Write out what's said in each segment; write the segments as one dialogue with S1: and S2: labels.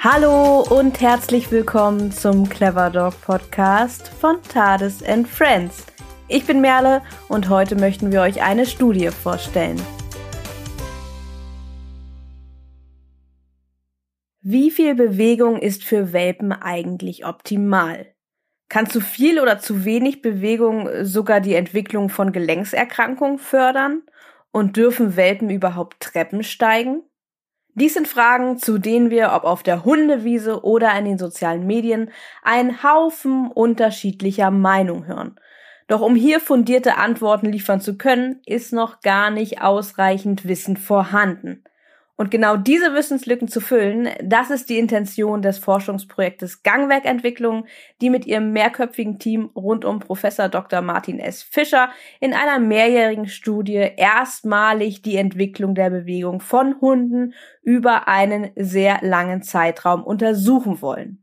S1: Hallo und herzlich willkommen zum Clever Dog Podcast von Tades and Friends. Ich bin Merle und heute möchten wir euch eine Studie vorstellen. Wie viel Bewegung ist für Welpen eigentlich optimal? Kann zu viel oder zu wenig Bewegung sogar die Entwicklung von Gelenkserkrankungen fördern? Und dürfen Welpen überhaupt Treppen steigen? Dies sind Fragen, zu denen wir, ob auf der Hundewiese oder in den sozialen Medien, einen Haufen unterschiedlicher Meinung hören. Doch um hier fundierte Antworten liefern zu können, ist noch gar nicht ausreichend Wissen vorhanden. Und genau diese Wissenslücken zu füllen, das ist die Intention des Forschungsprojektes Gangwerkentwicklung, die mit ihrem mehrköpfigen Team rund um Professor Dr. Martin S. Fischer in einer mehrjährigen Studie erstmalig die Entwicklung der Bewegung von Hunden über einen sehr langen Zeitraum untersuchen wollen.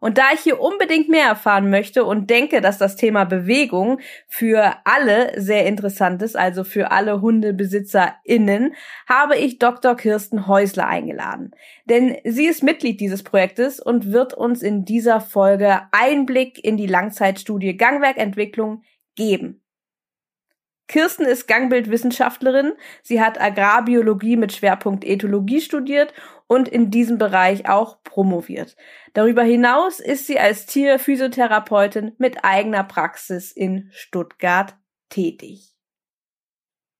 S1: Und da ich hier unbedingt mehr erfahren möchte und denke, dass das Thema Bewegung für alle sehr interessant ist, also für alle HundebesitzerInnen, habe ich Dr. Kirsten Häusler eingeladen. Denn sie ist Mitglied dieses Projektes und wird uns in dieser Folge Einblick in die Langzeitstudie Gangwerkentwicklung geben. Kirsten ist Gangbildwissenschaftlerin. Sie hat Agrarbiologie mit Schwerpunkt Ethologie studiert und in diesem Bereich auch promoviert. Darüber hinaus ist sie als Tierphysiotherapeutin mit eigener Praxis in Stuttgart tätig.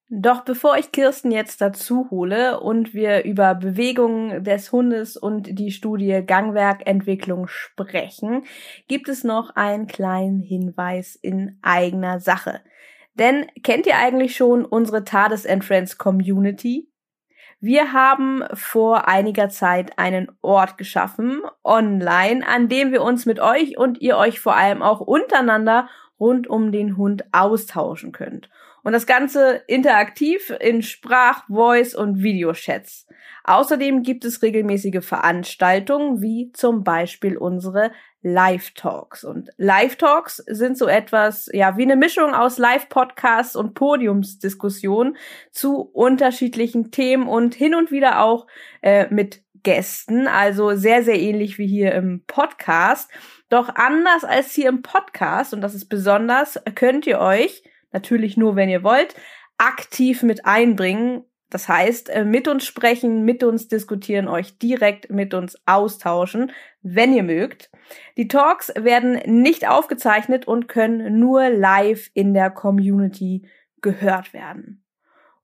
S1: Doch bevor ich Kirsten jetzt dazu hole und wir über Bewegungen des Hundes und die Studie Gangwerkentwicklung sprechen, gibt es noch einen kleinen Hinweis in eigener Sache. Denn kennt ihr eigentlich schon unsere Tades Friends Community? Wir haben vor einiger Zeit einen Ort geschaffen, online, an dem wir uns mit euch und ihr euch vor allem auch untereinander rund um den Hund austauschen könnt. Und das Ganze interaktiv in Sprach-, Voice- und Videochats. Außerdem gibt es regelmäßige Veranstaltungen, wie zum Beispiel unsere Live-Talks. Und Live-Talks sind so etwas, ja, wie eine Mischung aus Live-Podcasts und Podiumsdiskussionen zu unterschiedlichen Themen und hin und wieder auch äh, mit Gästen, also sehr, sehr ähnlich wie hier im Podcast. Doch anders als hier im Podcast, und das ist besonders, könnt ihr euch, natürlich nur wenn ihr wollt, aktiv mit einbringen das heißt, äh, mit uns sprechen, mit uns diskutieren, euch direkt mit uns austauschen, wenn ihr mögt. Die Talks werden nicht aufgezeichnet und können nur live in der Community gehört werden.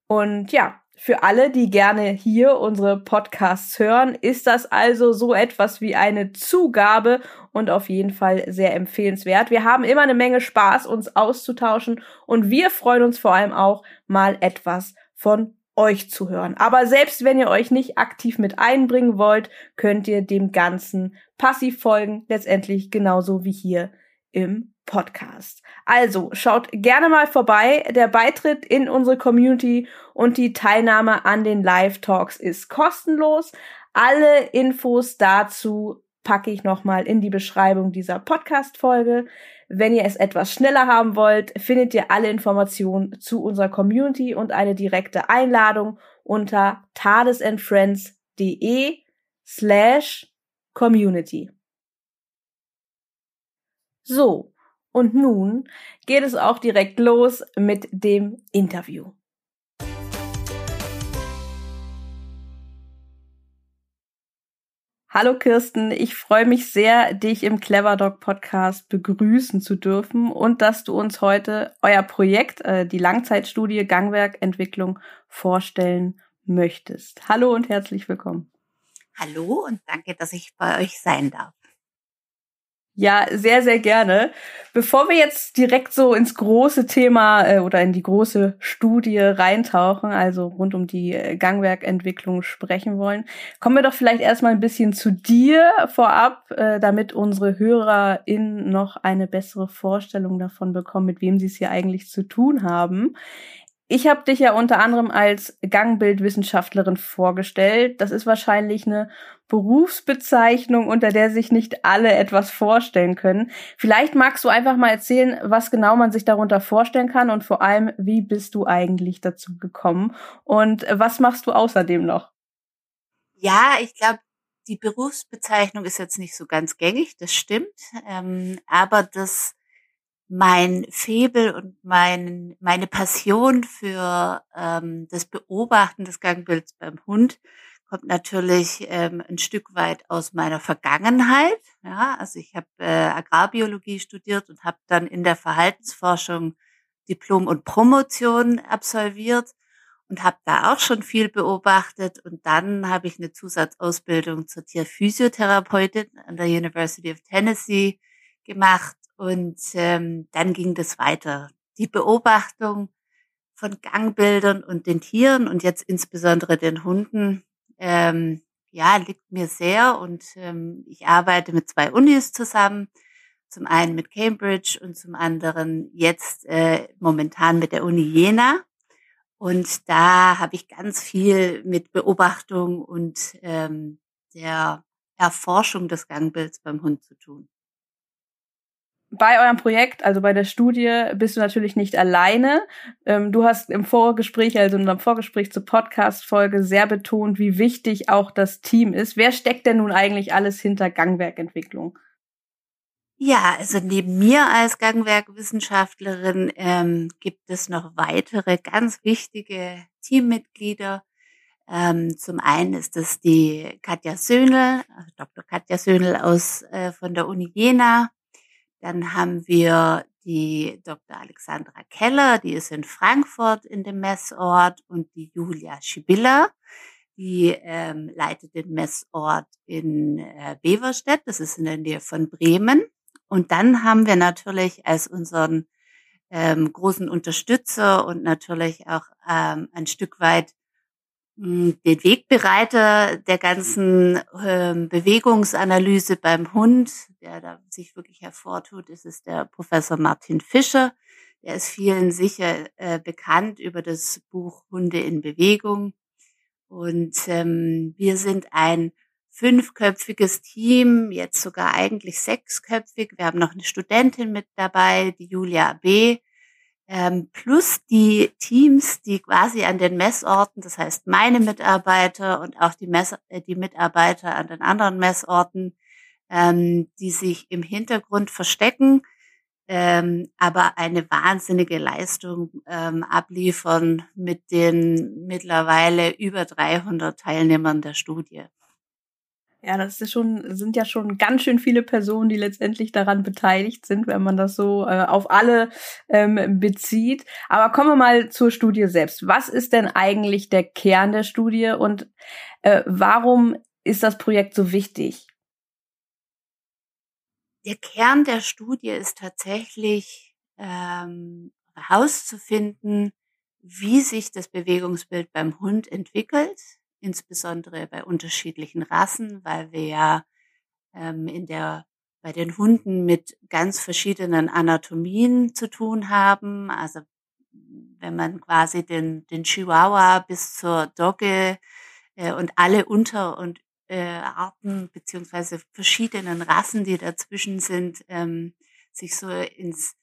S1: Und ja, für alle, die gerne hier unsere Podcasts hören, ist das also so etwas wie eine Zugabe und auf jeden Fall sehr empfehlenswert. Wir haben immer eine Menge Spaß, uns auszutauschen und wir freuen uns vor allem auch mal etwas von euch zu hören. Aber selbst wenn ihr euch nicht aktiv mit einbringen wollt, könnt ihr dem Ganzen passiv folgen, letztendlich genauso wie hier im Podcast. Also schaut gerne mal vorbei. Der Beitritt in unsere Community und die Teilnahme an den Live-Talks ist kostenlos. Alle Infos dazu packe ich nochmal in die Beschreibung dieser Podcast-Folge. Wenn ihr es etwas schneller haben wollt, findet ihr alle Informationen zu unserer Community und eine direkte Einladung unter tadesandfriends.de slash community. So, und nun geht es auch direkt los mit dem Interview. Hallo Kirsten, ich freue mich sehr, dich im Clever Dog Podcast begrüßen zu dürfen und dass du uns heute euer Projekt, äh, die Langzeitstudie Gangwerkentwicklung, vorstellen möchtest. Hallo und herzlich willkommen.
S2: Hallo und danke, dass ich bei euch sein darf.
S1: Ja, sehr, sehr gerne. Bevor wir jetzt direkt so ins große Thema äh, oder in die große Studie reintauchen, also rund um die äh, Gangwerkentwicklung sprechen wollen, kommen wir doch vielleicht erstmal ein bisschen zu dir vorab, äh, damit unsere HörerInnen noch eine bessere Vorstellung davon bekommen, mit wem sie es hier eigentlich zu tun haben. Ich habe dich ja unter anderem als Gangbildwissenschaftlerin vorgestellt. Das ist wahrscheinlich eine Berufsbezeichnung, unter der sich nicht alle etwas vorstellen können. Vielleicht magst du einfach mal erzählen, was genau man sich darunter vorstellen kann und vor allem, wie bist du eigentlich dazu gekommen und was machst du außerdem noch?
S2: Ja, ich glaube, die Berufsbezeichnung ist jetzt nicht so ganz gängig, das stimmt, ähm, aber das mein Febel und mein, meine Passion für ähm, das Beobachten des Gangbilds beim Hund kommt natürlich ähm, ein Stück weit aus meiner Vergangenheit. Ja, also ich habe äh, Agrarbiologie studiert und habe dann in der Verhaltensforschung Diplom und Promotion absolviert und habe da auch schon viel beobachtet. Und dann habe ich eine Zusatzausbildung zur Tierphysiotherapeutin an der University of Tennessee gemacht. Und ähm, dann ging das weiter. Die Beobachtung von Gangbildern und den Tieren und jetzt insbesondere den Hunden, ähm, ja, liegt mir sehr. Und ähm, ich arbeite mit zwei Unis zusammen. Zum einen mit Cambridge und zum anderen jetzt äh, momentan mit der Uni Jena. Und da habe ich ganz viel mit Beobachtung und ähm, der Erforschung des Gangbilds beim Hund zu tun.
S1: Bei eurem Projekt, also bei der Studie, bist du natürlich nicht alleine. Ähm, du hast im Vorgespräch, also in unserem Vorgespräch zur Podcast-Folge sehr betont, wie wichtig auch das Team ist. Wer steckt denn nun eigentlich alles hinter Gangwerkentwicklung?
S2: Ja, also neben mir als Gangwerkwissenschaftlerin ähm, gibt es noch weitere ganz wichtige Teammitglieder. Ähm, zum einen ist es die Katja Söhnel, also Dr. Katja Söhnel aus äh, von der Uni Jena. Dann haben wir die Dr. Alexandra Keller, die ist in Frankfurt in dem Messort und die Julia Schibilla, die ähm, leitet den Messort in äh, Beverstedt, das ist in der Nähe von Bremen. Und dann haben wir natürlich als unseren ähm, großen Unterstützer und natürlich auch ähm, ein Stück weit den Wegbereiter der ganzen ähm, Bewegungsanalyse beim Hund, der da sich wirklich hervortut, ist es der Professor Martin Fischer. Der ist vielen sicher äh, bekannt über das Buch Hunde in Bewegung. Und ähm, wir sind ein fünfköpfiges Team, jetzt sogar eigentlich sechsköpfig. Wir haben noch eine Studentin mit dabei, die Julia B. Ähm, plus die Teams, die quasi an den Messorten, das heißt meine Mitarbeiter und auch die, Mess äh, die Mitarbeiter an den anderen Messorten, ähm, die sich im Hintergrund verstecken, ähm, aber eine wahnsinnige Leistung ähm, abliefern mit den mittlerweile über 300 Teilnehmern der Studie.
S1: Ja, das ist schon, sind ja schon ganz schön viele Personen, die letztendlich daran beteiligt sind, wenn man das so äh, auf alle ähm, bezieht. Aber kommen wir mal zur Studie selbst. Was ist denn eigentlich der Kern der Studie und äh, warum ist das Projekt so wichtig?
S2: Der Kern der Studie ist tatsächlich ähm, herauszufinden, wie sich das Bewegungsbild beim Hund entwickelt insbesondere bei unterschiedlichen Rassen, weil wir ja ähm, in der bei den Hunden mit ganz verschiedenen Anatomien zu tun haben. Also wenn man quasi den, den Chihuahua bis zur Dogge äh, und alle Unter- und äh, Arten beziehungsweise verschiedenen Rassen, die dazwischen sind, ähm, sich so ins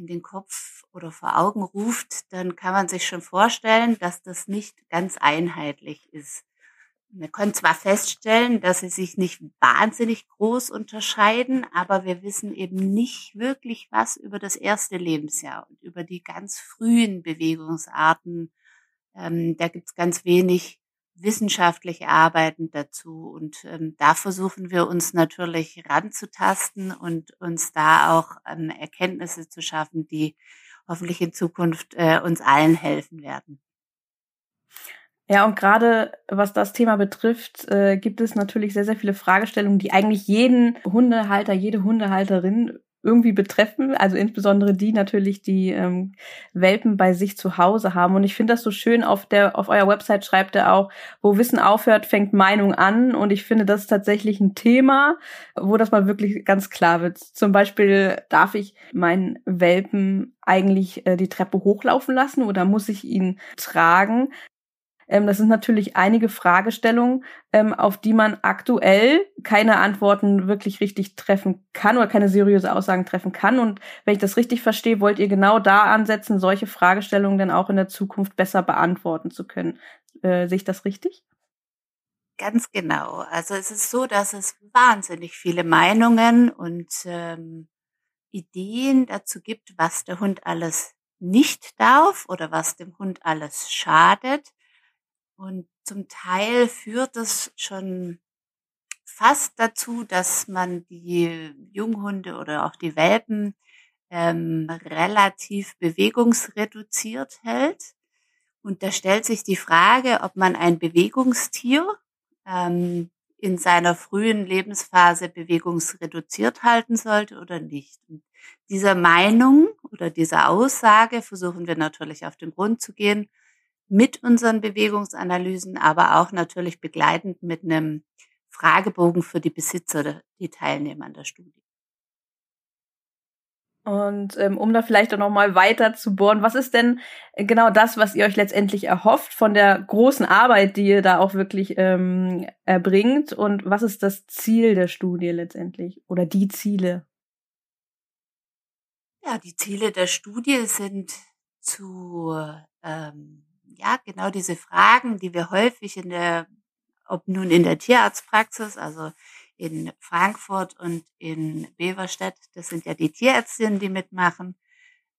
S2: in den Kopf oder vor Augen ruft, dann kann man sich schon vorstellen, dass das nicht ganz einheitlich ist. Wir können zwar feststellen, dass sie sich nicht wahnsinnig groß unterscheiden, aber wir wissen eben nicht wirklich was über das erste Lebensjahr und über die ganz frühen Bewegungsarten. Ähm, da gibt es ganz wenig wissenschaftliche Arbeiten dazu. Und ähm, da versuchen wir uns natürlich ranzutasten und uns da auch ähm, Erkenntnisse zu schaffen, die hoffentlich in Zukunft äh, uns allen helfen werden.
S1: Ja, und gerade was das Thema betrifft, äh, gibt es natürlich sehr, sehr viele Fragestellungen, die eigentlich jeden Hundehalter, jede Hundehalterin irgendwie betreffen, also insbesondere die natürlich, die ähm, Welpen bei sich zu Hause haben. Und ich finde das so schön, auf der, auf eurer Website schreibt er auch, wo Wissen aufhört, fängt Meinung an. Und ich finde, das ist tatsächlich ein Thema, wo das mal wirklich ganz klar wird. Zum Beispiel, darf ich meinen Welpen eigentlich äh, die Treppe hochlaufen lassen oder muss ich ihn tragen? Ähm, das sind natürlich einige Fragestellungen, ähm, auf die man aktuell keine Antworten wirklich richtig treffen kann oder keine seriöse Aussagen treffen kann. Und wenn ich das richtig verstehe, wollt ihr genau da ansetzen, solche Fragestellungen dann auch in der Zukunft besser beantworten zu können. Äh, sehe ich das richtig?
S2: Ganz genau. Also es ist so, dass es wahnsinnig viele Meinungen und ähm, Ideen dazu gibt, was der Hund alles nicht darf oder was dem Hund alles schadet. Und zum Teil führt es schon fast dazu, dass man die Junghunde oder auch die Welpen ähm, relativ bewegungsreduziert hält. Und da stellt sich die Frage, ob man ein Bewegungstier ähm, in seiner frühen Lebensphase bewegungsreduziert halten sollte oder nicht. Und dieser Meinung oder dieser Aussage versuchen wir natürlich auf den Grund zu gehen mit unseren Bewegungsanalysen, aber auch natürlich begleitend mit einem Fragebogen für die Besitzer, die teilnehmen an der Studie.
S1: Und ähm, um da vielleicht auch noch mal weiter zu bohren, was ist denn genau das, was ihr euch letztendlich erhofft von der großen Arbeit, die ihr da auch wirklich ähm, erbringt? Und was ist das Ziel der Studie letztendlich oder die Ziele?
S2: Ja, die Ziele der Studie sind zu ähm, ja genau diese Fragen, die wir häufig in der, ob nun in der Tierarztpraxis, also in Frankfurt und in Beverstedt. Das sind ja die Tierärztinnen, die mitmachen.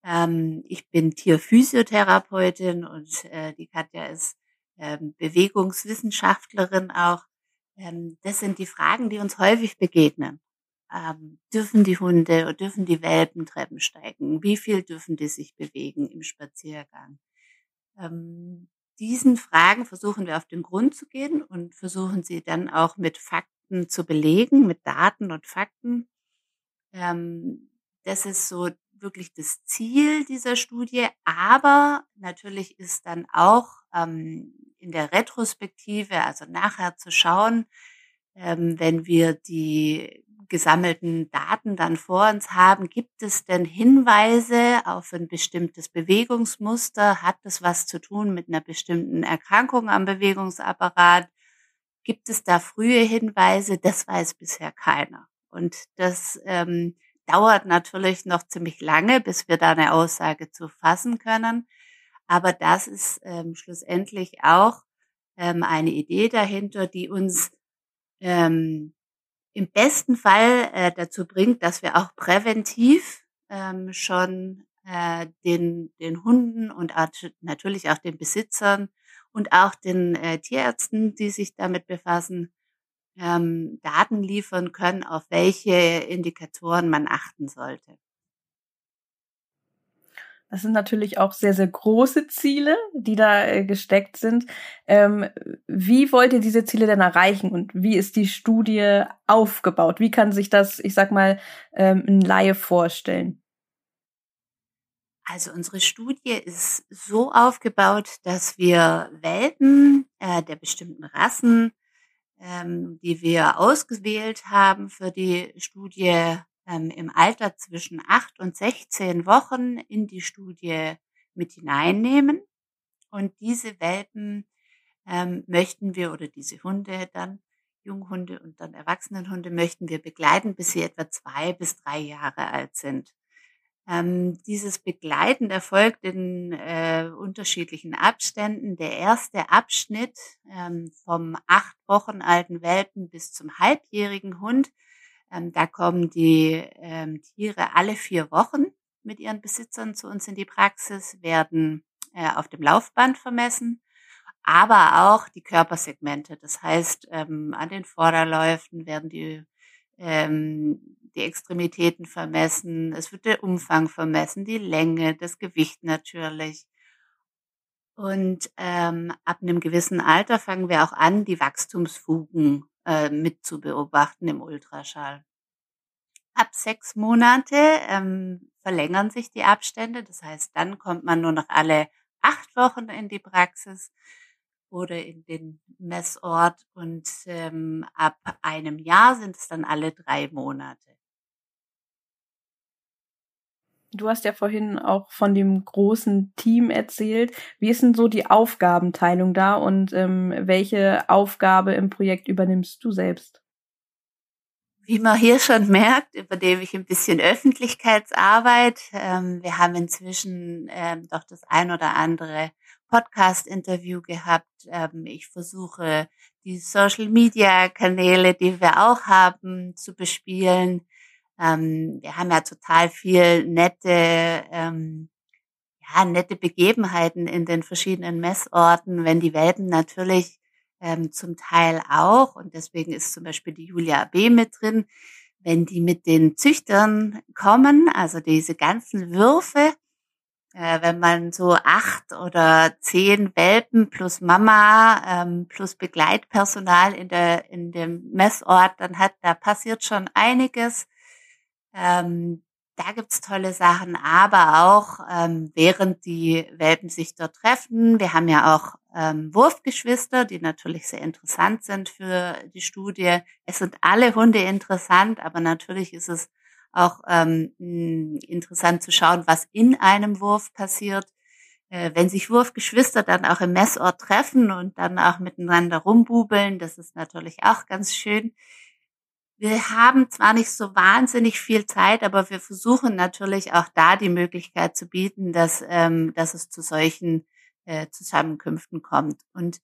S2: Ähm, ich bin Tierphysiotherapeutin und äh, die Katja ist ähm, Bewegungswissenschaftlerin auch. Ähm, das sind die Fragen, die uns häufig begegnen. Ähm, dürfen die Hunde oder dürfen die Welpen Treppen steigen? Wie viel dürfen die sich bewegen im Spaziergang? Ähm, diesen Fragen versuchen wir auf den Grund zu gehen und versuchen sie dann auch mit Fakten zu belegen, mit Daten und Fakten. Ähm, das ist so wirklich das Ziel dieser Studie. Aber natürlich ist dann auch ähm, in der Retrospektive, also nachher zu schauen, ähm, wenn wir die gesammelten Daten dann vor uns haben, gibt es denn Hinweise auf ein bestimmtes Bewegungsmuster? Hat es was zu tun mit einer bestimmten Erkrankung am Bewegungsapparat? Gibt es da frühe Hinweise? Das weiß bisher keiner. Und das ähm, dauert natürlich noch ziemlich lange, bis wir da eine Aussage zu fassen können. Aber das ist ähm, schlussendlich auch ähm, eine Idee dahinter, die uns ähm, im besten Fall äh, dazu bringt, dass wir auch präventiv ähm, schon äh, den, den Hunden und natürlich auch den Besitzern und auch den äh, Tierärzten, die sich damit befassen, ähm, Daten liefern können, auf welche Indikatoren man achten sollte.
S1: Das sind natürlich auch sehr, sehr große Ziele, die da äh, gesteckt sind. Ähm, wie wollt ihr diese Ziele denn erreichen und wie ist die Studie aufgebaut? Wie kann sich das, ich sag mal, ähm, ein Laie vorstellen?
S2: Also unsere Studie ist so aufgebaut, dass wir Welpen äh, der bestimmten Rassen, ähm, die wir ausgewählt haben für die Studie ähm, im Alter zwischen acht und 16 Wochen in die Studie mit hineinnehmen. Und diese Welpen ähm, möchten wir oder diese Hunde dann, Junghunde und dann Erwachsenenhunde möchten wir begleiten, bis sie etwa zwei bis drei Jahre alt sind. Ähm, dieses Begleiten erfolgt in äh, unterschiedlichen Abständen. Der erste Abschnitt ähm, vom acht Wochen alten Welpen bis zum halbjährigen Hund, ähm, da kommen die ähm, Tiere alle vier Wochen mit ihren Besitzern zu uns in die Praxis, werden äh, auf dem Laufband vermessen, aber auch die Körpersegmente. Das heißt, ähm, an den Vorderläufen werden die ähm, die Extremitäten vermessen, es wird der Umfang vermessen, die Länge, das Gewicht natürlich. Und ähm, ab einem gewissen Alter fangen wir auch an, die Wachstumsfugen äh, mit zu beobachten im Ultraschall. Ab sechs Monate ähm, verlängern sich die Abstände. Das heißt, dann kommt man nur noch alle acht Wochen in die Praxis oder in den Messort und ähm, ab einem Jahr sind es dann alle drei Monate.
S1: Du hast ja vorhin auch von dem großen Team erzählt. Wie ist denn so die Aufgabenteilung da und ähm, welche Aufgabe im Projekt übernimmst du selbst?
S2: Wie man hier schon merkt, übernehme ich ein bisschen Öffentlichkeitsarbeit. Ähm, wir haben inzwischen ähm, doch das ein oder andere Podcast-Interview gehabt. Ähm, ich versuche die Social-Media-Kanäle, die wir auch haben, zu bespielen. Ähm, wir haben ja total viel nette, ähm, ja, nette Begebenheiten in den verschiedenen Messorten, wenn die Welpen natürlich ähm, zum Teil auch, und deswegen ist zum Beispiel die Julia B. mit drin, wenn die mit den Züchtern kommen, also diese ganzen Würfe, äh, wenn man so acht oder zehn Welpen plus Mama ähm, plus Begleitpersonal in der in dem Messort dann hat, da passiert schon einiges. Ähm, da gibt's tolle Sachen, aber auch ähm, während die Welpen sich dort treffen. Wir haben ja auch ähm, Wurfgeschwister, die natürlich sehr interessant sind für die Studie. Es sind alle Hunde interessant, aber natürlich ist es auch ähm, interessant zu schauen, was in einem Wurf passiert. Äh, wenn sich Wurfgeschwister dann auch im Messort treffen und dann auch miteinander rumbubeln, das ist natürlich auch ganz schön. Wir haben zwar nicht so wahnsinnig viel Zeit, aber wir versuchen natürlich auch da die Möglichkeit zu bieten, dass, ähm, dass es zu solchen äh, Zusammenkünften kommt. Und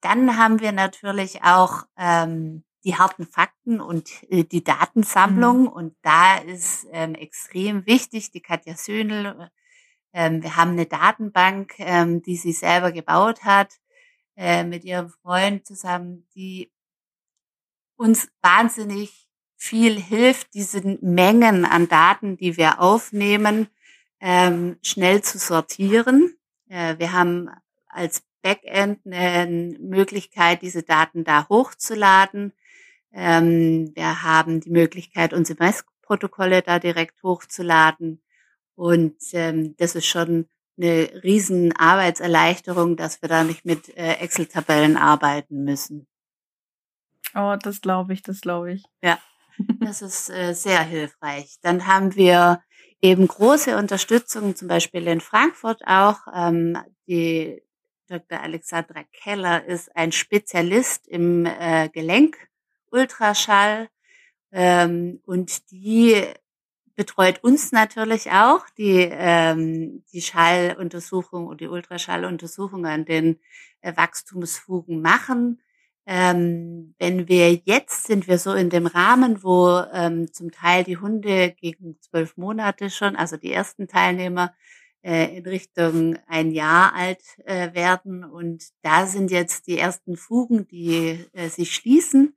S2: dann haben wir natürlich auch ähm, die harten Fakten und äh, die Datensammlung. Mhm. Und da ist ähm, extrem wichtig, die Katja Söhnel, ähm, wir haben eine Datenbank, ähm, die sie selber gebaut hat, äh, mit ihrem Freund zusammen, die uns wahnsinnig viel hilft, diese Mengen an Daten, die wir aufnehmen, ähm, schnell zu sortieren. Äh, wir haben als Backend eine Möglichkeit, diese Daten da hochzuladen. Ähm, wir haben die Möglichkeit, unsere Messprotokolle da direkt hochzuladen. Und ähm, das ist schon eine riesen Arbeitserleichterung, dass wir da nicht mit äh, Excel-Tabellen arbeiten müssen.
S1: Oh, das glaube ich, das glaube ich.
S2: Ja, das ist äh, sehr hilfreich. Dann haben wir eben große Unterstützung, zum Beispiel in Frankfurt auch. Ähm, die Dr. Alexandra Keller ist ein Spezialist im äh, Gelenkultraschall ähm, und die betreut uns natürlich auch die ähm, die Schalluntersuchung und die Ultraschalluntersuchung an den äh, Wachstumsfugen machen. Ähm, wenn wir jetzt sind wir so in dem Rahmen, wo ähm, zum Teil die Hunde gegen zwölf Monate schon, also die ersten Teilnehmer äh, in Richtung ein Jahr alt äh, werden und da sind jetzt die ersten Fugen, die äh, sich schließen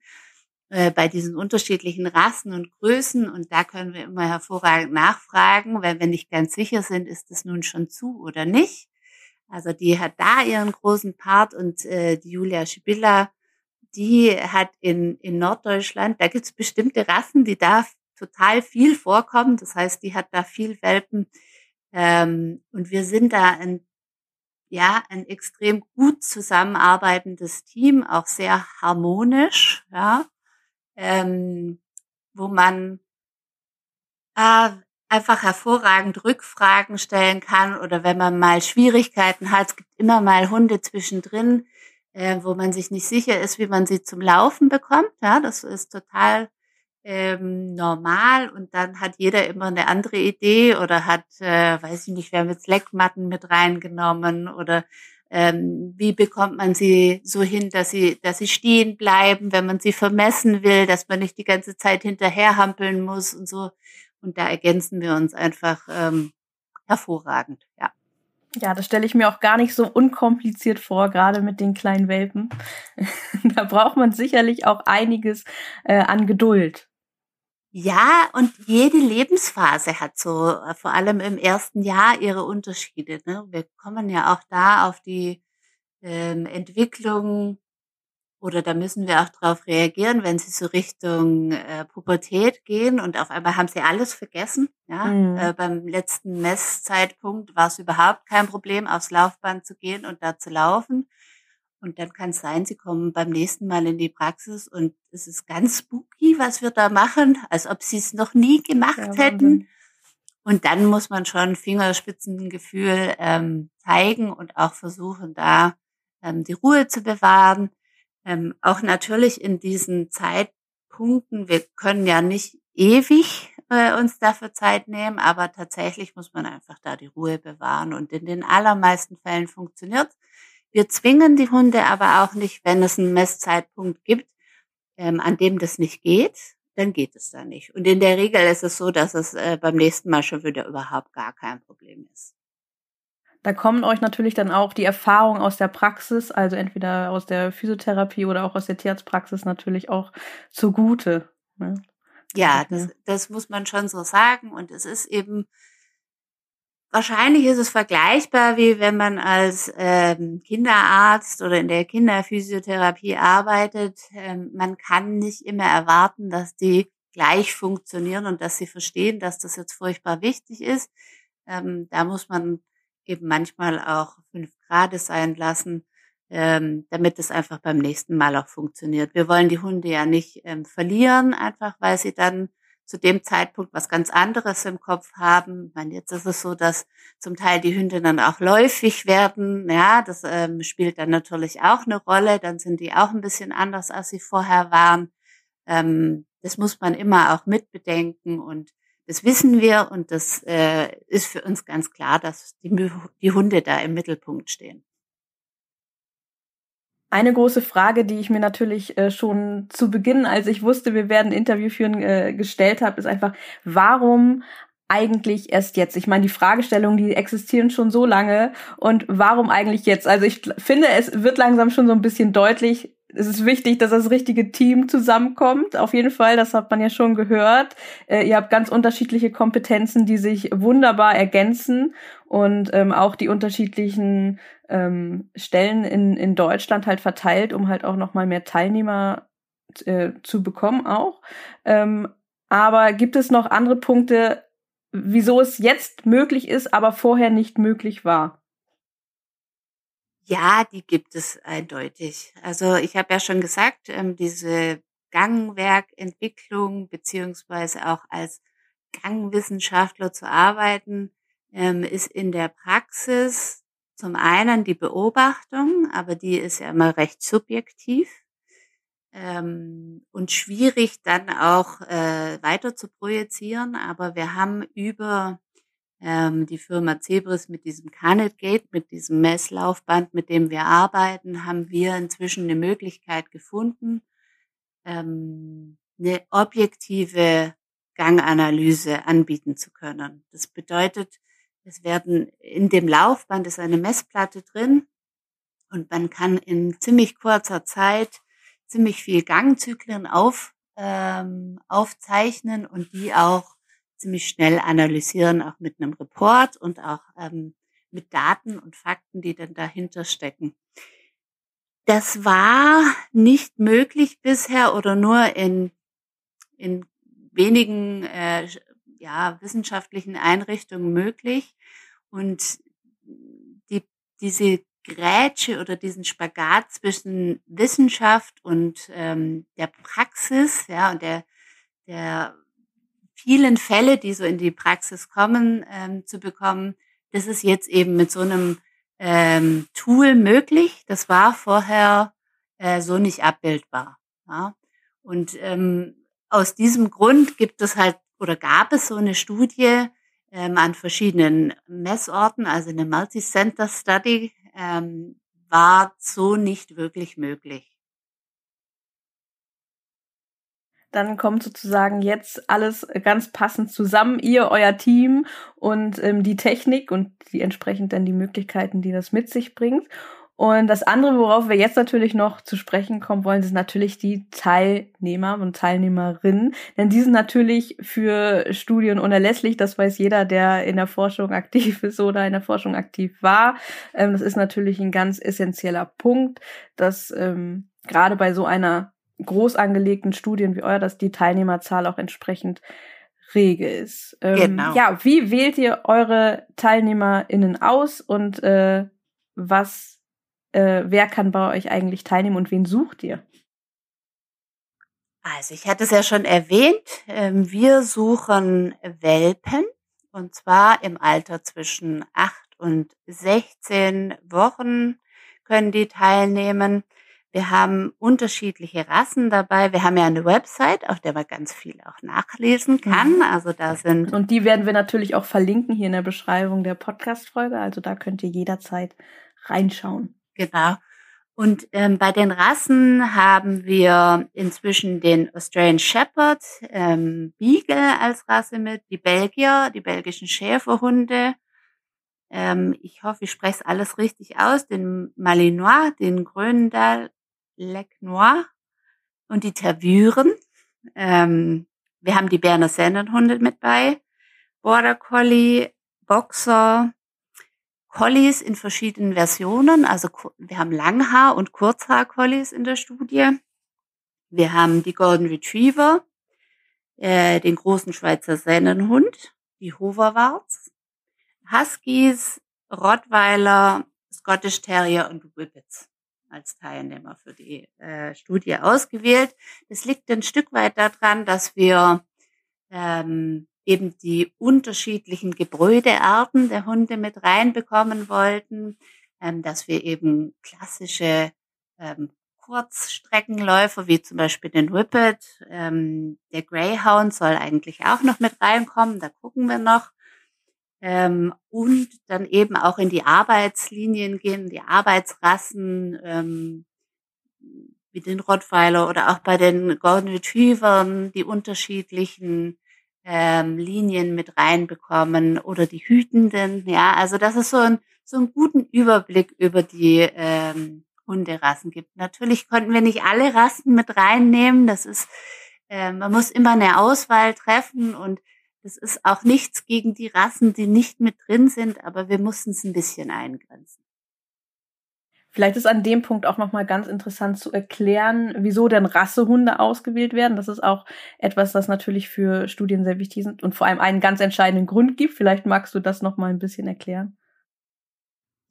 S2: äh, bei diesen unterschiedlichen Rassen und Größen und da können wir immer hervorragend nachfragen, weil wir nicht ganz sicher sind, ist es nun schon zu oder nicht. Also die hat da ihren großen Part und äh, die Julia Schibilla die hat in, in Norddeutschland, da gibt's bestimmte Rassen, die da total viel vorkommen. Das heißt, die hat da viel Welpen. Ähm, und wir sind da ein, ja, ein extrem gut zusammenarbeitendes Team, auch sehr harmonisch, ja, ähm, wo man äh, einfach hervorragend Rückfragen stellen kann oder wenn man mal Schwierigkeiten hat, es gibt immer mal Hunde zwischendrin, äh, wo man sich nicht sicher ist, wie man sie zum Laufen bekommt. Ja, das ist total ähm, normal und dann hat jeder immer eine andere Idee oder hat, äh, weiß ich nicht, wer mit Leckmatten mit reingenommen oder ähm, wie bekommt man sie so hin, dass sie, dass sie stehen bleiben, wenn man sie vermessen will, dass man nicht die ganze Zeit hinterherhampeln muss und so. Und da ergänzen wir uns einfach ähm, hervorragend, ja.
S1: Ja, das stelle ich mir auch gar nicht so unkompliziert vor, gerade mit den kleinen Welpen. da braucht man sicherlich auch einiges äh, an Geduld.
S2: Ja, und jede Lebensphase hat so, äh, vor allem im ersten Jahr, ihre Unterschiede. Ne? Wir kommen ja auch da auf die ähm, Entwicklung oder da müssen wir auch darauf reagieren, wenn sie so Richtung äh, Pubertät gehen und auf einmal haben sie alles vergessen. Ja, mhm. äh, beim letzten Messzeitpunkt war es überhaupt kein Problem, aufs Laufband zu gehen und da zu laufen. Und dann kann es sein, sie kommen beim nächsten Mal in die Praxis und es ist ganz spooky, was wir da machen, als ob sie es noch nie gemacht ja, hätten. Und dann muss man schon Fingerspitzengefühl ähm, zeigen und auch versuchen, da ähm, die Ruhe zu bewahren ähm, auch natürlich in diesen Zeitpunkten, wir können ja nicht ewig äh, uns dafür Zeit nehmen, aber tatsächlich muss man einfach da die Ruhe bewahren und in den allermeisten Fällen funktioniert. Wir zwingen die Hunde aber auch nicht, wenn es einen Messzeitpunkt gibt, ähm, an dem das nicht geht, dann geht es da nicht. Und in der Regel ist es so, dass es äh, beim nächsten Mal schon wieder überhaupt gar kein Problem ist.
S1: Da kommen euch natürlich dann auch die Erfahrungen aus der Praxis, also entweder aus der Physiotherapie oder auch aus der Tierarztpraxis natürlich auch zugute. Ne?
S2: Ja, das, das muss man schon so sagen. Und es ist eben, wahrscheinlich ist es vergleichbar, wie wenn man als ähm, Kinderarzt oder in der Kinderphysiotherapie arbeitet. Ähm, man kann nicht immer erwarten, dass die gleich funktionieren und dass sie verstehen, dass das jetzt furchtbar wichtig ist. Ähm, da muss man eben manchmal auch fünf Grad sein lassen, ähm, damit es einfach beim nächsten Mal auch funktioniert. Wir wollen die Hunde ja nicht ähm, verlieren, einfach weil sie dann zu dem Zeitpunkt was ganz anderes im Kopf haben. Ich meine, jetzt ist es so, dass zum Teil die Hunde dann auch läufig werden. Ja, das ähm, spielt dann natürlich auch eine Rolle. Dann sind die auch ein bisschen anders, als sie vorher waren. Ähm, das muss man immer auch mitbedenken und das wissen wir und das äh, ist für uns ganz klar, dass die, die Hunde da im Mittelpunkt stehen.
S1: Eine große Frage, die ich mir natürlich äh, schon zu Beginn, als ich wusste, wir werden ein Interview führen, äh, gestellt habe, ist einfach, warum eigentlich erst jetzt? Ich meine, die Fragestellungen, die existieren schon so lange und warum eigentlich jetzt? Also ich finde, es wird langsam schon so ein bisschen deutlich, es ist wichtig, dass das richtige Team zusammenkommt. Auf jeden Fall, das hat man ja schon gehört. Äh, ihr habt ganz unterschiedliche Kompetenzen, die sich wunderbar ergänzen und ähm, auch die unterschiedlichen ähm, Stellen in, in Deutschland halt verteilt, um halt auch noch mal mehr Teilnehmer äh, zu bekommen auch. Ähm, aber gibt es noch andere Punkte, wieso es jetzt möglich ist, aber vorher nicht möglich war?
S2: Ja, die gibt es eindeutig. Also ich habe ja schon gesagt, ähm, diese Gangwerkentwicklung beziehungsweise auch als Gangwissenschaftler zu arbeiten, ähm, ist in der Praxis zum einen die Beobachtung, aber die ist ja immer recht subjektiv ähm, und schwierig dann auch äh, weiter zu projizieren. Aber wir haben über ähm, die Firma Zebris mit diesem Canet Gate, mit diesem Messlaufband, mit dem wir arbeiten, haben wir inzwischen eine Möglichkeit gefunden, ähm, eine objektive Ganganalyse anbieten zu können. Das bedeutet, es werden in dem Laufband ist eine Messplatte drin und man kann in ziemlich kurzer Zeit ziemlich viel Gangzyklen auf, ähm, aufzeichnen und die auch ziemlich schnell analysieren, auch mit einem Report und auch ähm, mit Daten und Fakten, die dann dahinter stecken. Das war nicht möglich bisher oder nur in, in wenigen äh, ja, wissenschaftlichen Einrichtungen möglich. Und die, diese Grätsche oder diesen Spagat zwischen Wissenschaft und ähm, der Praxis, ja, und der, der vielen Fälle, die so in die Praxis kommen, ähm, zu bekommen. Das ist jetzt eben mit so einem ähm, Tool möglich. Das war vorher äh, so nicht abbildbar. Ja? Und ähm, aus diesem Grund gibt es halt oder gab es so eine Studie ähm, an verschiedenen Messorten, also eine Multicenter Study, ähm, war so nicht wirklich möglich.
S1: Dann kommt sozusagen jetzt alles ganz passend zusammen, ihr, euer Team und ähm, die Technik und die entsprechend dann die Möglichkeiten, die das mit sich bringt. Und das andere, worauf wir jetzt natürlich noch zu sprechen kommen wollen, sind natürlich die Teilnehmer und Teilnehmerinnen. Denn die sind natürlich für Studien unerlässlich. Das weiß jeder, der in der Forschung aktiv ist oder in der Forschung aktiv war. Ähm, das ist natürlich ein ganz essentieller Punkt, dass ähm, gerade bei so einer groß angelegten Studien wie euer, dass die Teilnehmerzahl auch entsprechend rege ist. Ähm, genau. Ja, wie wählt ihr eure TeilnehmerInnen aus und äh, was, äh, wer kann bei euch eigentlich teilnehmen und wen sucht ihr?
S2: Also ich hatte es ja schon erwähnt, ähm, wir suchen Welpen und zwar im Alter zwischen acht und 16 Wochen können die teilnehmen. Wir haben unterschiedliche Rassen dabei. Wir haben ja eine Website, auf der man ganz viel auch nachlesen kann. Mhm. Also da sind.
S1: Und die werden wir natürlich auch verlinken hier in der Beschreibung der Podcast-Folge. Also da könnt ihr jederzeit reinschauen.
S2: Genau. Und ähm, bei den Rassen haben wir inzwischen den Australian Shepherd, ähm, Beagle als Rasse mit, die Belgier, die belgischen Schäferhunde. Ähm, ich hoffe, ich spreche es alles richtig aus. Den Malinois, den Grönendal Lec Noir und die Tervuren. Ähm, wir haben die Berner Sennenhunde mit bei, Border Collie, Boxer, Collies in verschiedenen Versionen. Also wir haben Langhaar- und Kurzhaar-Collies in der Studie. Wir haben die Golden Retriever, äh, den großen Schweizer Sennenhund, die Hoverwarts, Huskies, Rottweiler, Scottish Terrier und Whippets als Teilnehmer für die äh, Studie ausgewählt. Das liegt ein Stück weit daran, dass wir ähm, eben die unterschiedlichen Gebräudearten der Hunde mit reinbekommen wollten, ähm, dass wir eben klassische ähm, Kurzstreckenläufer wie zum Beispiel den Whippet, ähm, der Greyhound soll eigentlich auch noch mit reinkommen, da gucken wir noch. Ähm, und dann eben auch in die Arbeitslinien gehen, die Arbeitsrassen, ähm, wie den Rottweiler oder auch bei den Golden Retrievern, die unterschiedlichen ähm, Linien mit reinbekommen oder die Hütenden. Ja, also dass es so, ein, so einen guten Überblick über die ähm, Hunderassen gibt. Natürlich konnten wir nicht alle Rassen mit reinnehmen. Das ist, äh, man muss immer eine Auswahl treffen und das ist auch nichts gegen die Rassen, die nicht mit drin sind, aber wir mussten es ein bisschen eingrenzen.
S1: Vielleicht ist an dem Punkt auch nochmal ganz interessant zu erklären, wieso denn Rassehunde ausgewählt werden. Das ist auch etwas, das natürlich für Studien sehr wichtig ist und vor allem einen ganz entscheidenden Grund gibt. Vielleicht magst du das nochmal ein bisschen erklären.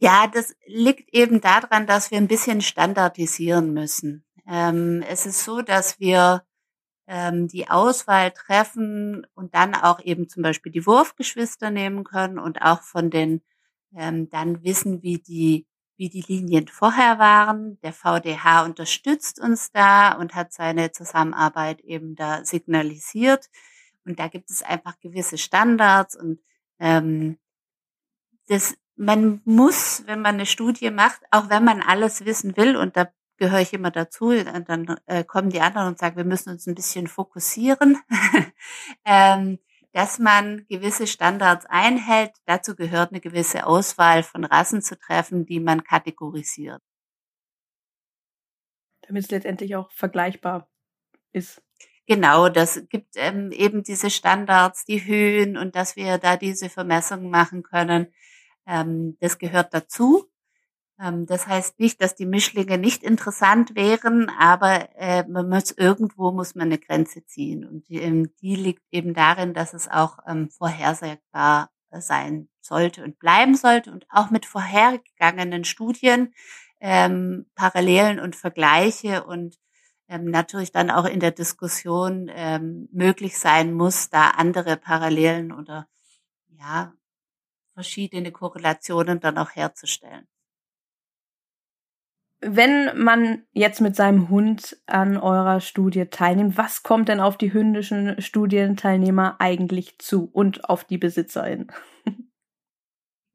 S2: Ja, das liegt eben daran, dass wir ein bisschen standardisieren müssen. Ähm, es ist so, dass wir ähm, die Auswahl treffen und dann auch eben zum Beispiel die Wurfgeschwister nehmen können und auch von den ähm, dann wissen, wie die wie die Linien vorher waren. Der VDH unterstützt uns da und hat seine Zusammenarbeit eben da signalisiert. Und da gibt es einfach gewisse Standards und ähm, das, man muss, wenn man eine Studie macht, auch wenn man alles wissen will, und da gehöre ich immer dazu, dann äh, kommen die anderen und sagen, wir müssen uns ein bisschen fokussieren. ähm, dass man gewisse Standards einhält. Dazu gehört eine gewisse Auswahl von Rassen zu treffen, die man kategorisiert.
S1: Damit es letztendlich auch vergleichbar ist.
S2: Genau, das gibt ähm, eben diese Standards, die Höhen und dass wir da diese Vermessungen machen können. Ähm, das gehört dazu. Ähm, das heißt nicht, dass die Mischlinge nicht interessant wären, aber äh, man muss irgendwo muss man eine Grenze ziehen und die, ähm, die liegt eben darin, dass es auch ähm, vorhersagbar sein sollte und bleiben sollte und auch mit vorhergegangenen Studien ähm, Parallelen und Vergleiche und ähm, natürlich dann auch in der Diskussion ähm, möglich sein muss, da andere Parallelen oder ja verschiedene Korrelationen dann auch herzustellen.
S1: Wenn man jetzt mit seinem Hund an eurer Studie teilnimmt, was kommt denn auf die hündischen Studienteilnehmer eigentlich zu und auf die Besitzerin?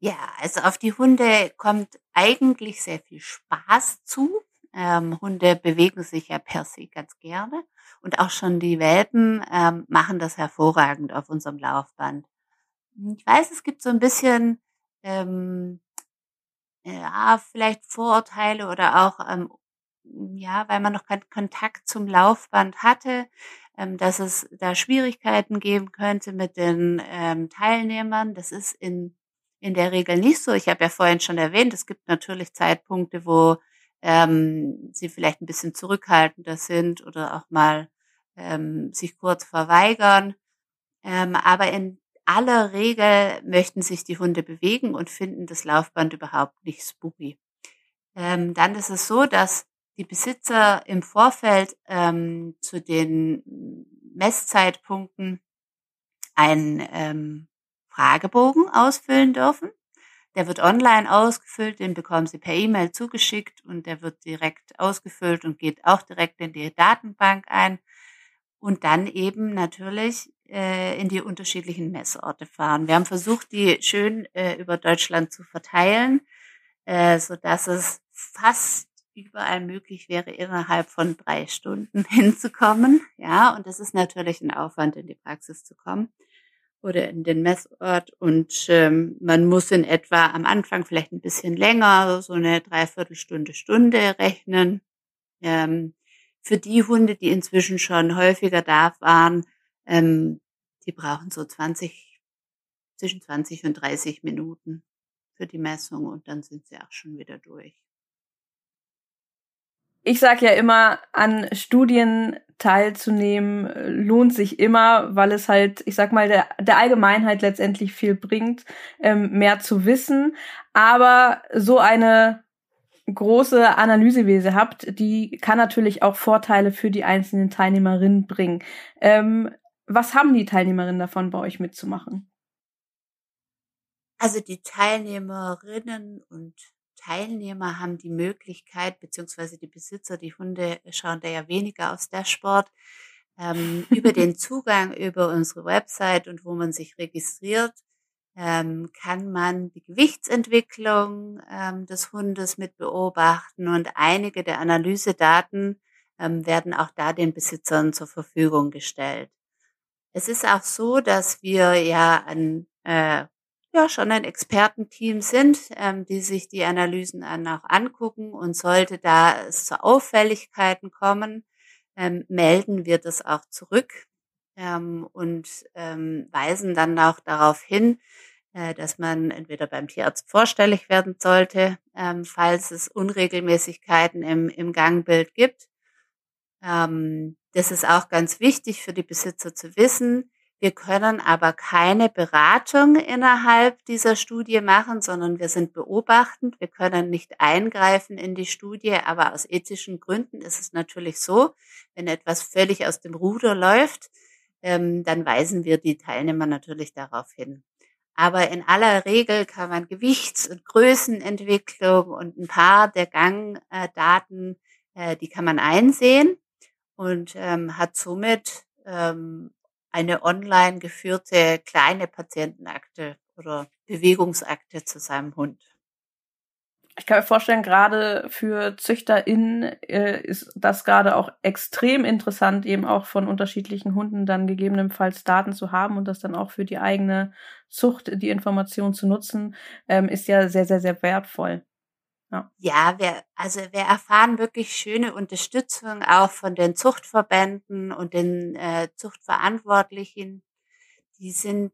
S2: Ja, also auf die Hunde kommt eigentlich sehr viel Spaß zu. Ähm, Hunde bewegen sich ja per se ganz gerne und auch schon die Welpen ähm, machen das hervorragend auf unserem Laufband. Ich weiß, es gibt so ein bisschen ähm, ja, vielleicht Vorurteile oder auch, ähm, ja, weil man noch keinen Kontakt zum Laufband hatte, ähm, dass es da Schwierigkeiten geben könnte mit den ähm, Teilnehmern. Das ist in, in der Regel nicht so. Ich habe ja vorhin schon erwähnt, es gibt natürlich Zeitpunkte, wo ähm, sie vielleicht ein bisschen zurückhaltender sind oder auch mal ähm, sich kurz verweigern. Ähm, aber in aller Regel möchten sich die Hunde bewegen und finden das Laufband überhaupt nicht spooky. Ähm, dann ist es so, dass die Besitzer im Vorfeld ähm, zu den Messzeitpunkten einen ähm, Fragebogen ausfüllen dürfen. Der wird online ausgefüllt, den bekommen Sie per E-Mail zugeschickt und der wird direkt ausgefüllt und geht auch direkt in die Datenbank ein. Und dann eben natürlich äh, in die unterschiedlichen Messorte fahren. Wir haben versucht, die schön äh, über Deutschland zu verteilen, äh, so dass es fast überall möglich wäre, innerhalb von drei Stunden hinzukommen. Ja, und das ist natürlich ein Aufwand, in die Praxis zu kommen oder in den Messort. Und ähm, man muss in etwa am Anfang vielleicht ein bisschen länger, so eine Dreiviertelstunde, Stunde rechnen. Ähm, für die Hunde, die inzwischen schon häufiger da waren, ähm, die brauchen so 20, zwischen 20 und 30 Minuten für die Messung und dann sind sie auch schon wieder durch.
S1: Ich sage ja immer, an Studien teilzunehmen lohnt sich immer, weil es halt, ich sag mal, der, der Allgemeinheit letztendlich viel bringt, ähm, mehr zu wissen. Aber so eine große Analyse, wie ihr sie habt, die kann natürlich auch Vorteile für die einzelnen Teilnehmerinnen bringen. Ähm, was haben die Teilnehmerinnen davon, bei euch mitzumachen?
S2: Also die Teilnehmerinnen und Teilnehmer haben die Möglichkeit, beziehungsweise die Besitzer, die Hunde schauen da ja weniger aus der Sport, ähm, über den Zugang über unsere Website und wo man sich registriert, ähm, kann man die Gewichtsentwicklung ähm, des Hundes mit beobachten und einige der Analysedaten ähm, werden auch da den Besitzern zur Verfügung gestellt. Es ist auch so, dass wir ja an äh, ja schon ein Expertenteam sind, ähm, die sich die Analysen dann auch angucken und sollte da es zu Auffälligkeiten kommen, ähm, melden wir das auch zurück ähm, und ähm, weisen dann auch darauf hin, äh, dass man entweder beim Tierarzt vorstellig werden sollte, ähm, falls es Unregelmäßigkeiten im, im Gangbild gibt. Ähm, das ist auch ganz wichtig für die Besitzer zu wissen. Wir können aber keine Beratung innerhalb dieser Studie machen, sondern wir sind beobachtend. Wir können nicht eingreifen in die Studie, aber aus ethischen Gründen ist es natürlich so, wenn etwas völlig aus dem Ruder läuft, ähm, dann weisen wir die Teilnehmer natürlich darauf hin. Aber in aller Regel kann man Gewichts- und Größenentwicklung und ein paar der Gangdaten, äh, die kann man einsehen und ähm, hat somit ähm, eine online geführte kleine Patientenakte oder Bewegungsakte zu seinem Hund.
S1: Ich kann mir vorstellen, gerade für ZüchterInnen äh, ist das gerade auch extrem interessant, eben auch von unterschiedlichen Hunden dann gegebenenfalls Daten zu haben und das dann auch für die eigene Zucht, die Information zu nutzen, ähm, ist ja sehr, sehr, sehr wertvoll.
S2: Ja, ja wir, also wir erfahren wirklich schöne Unterstützung auch von den Zuchtverbänden und den äh, Zuchtverantwortlichen. Die sind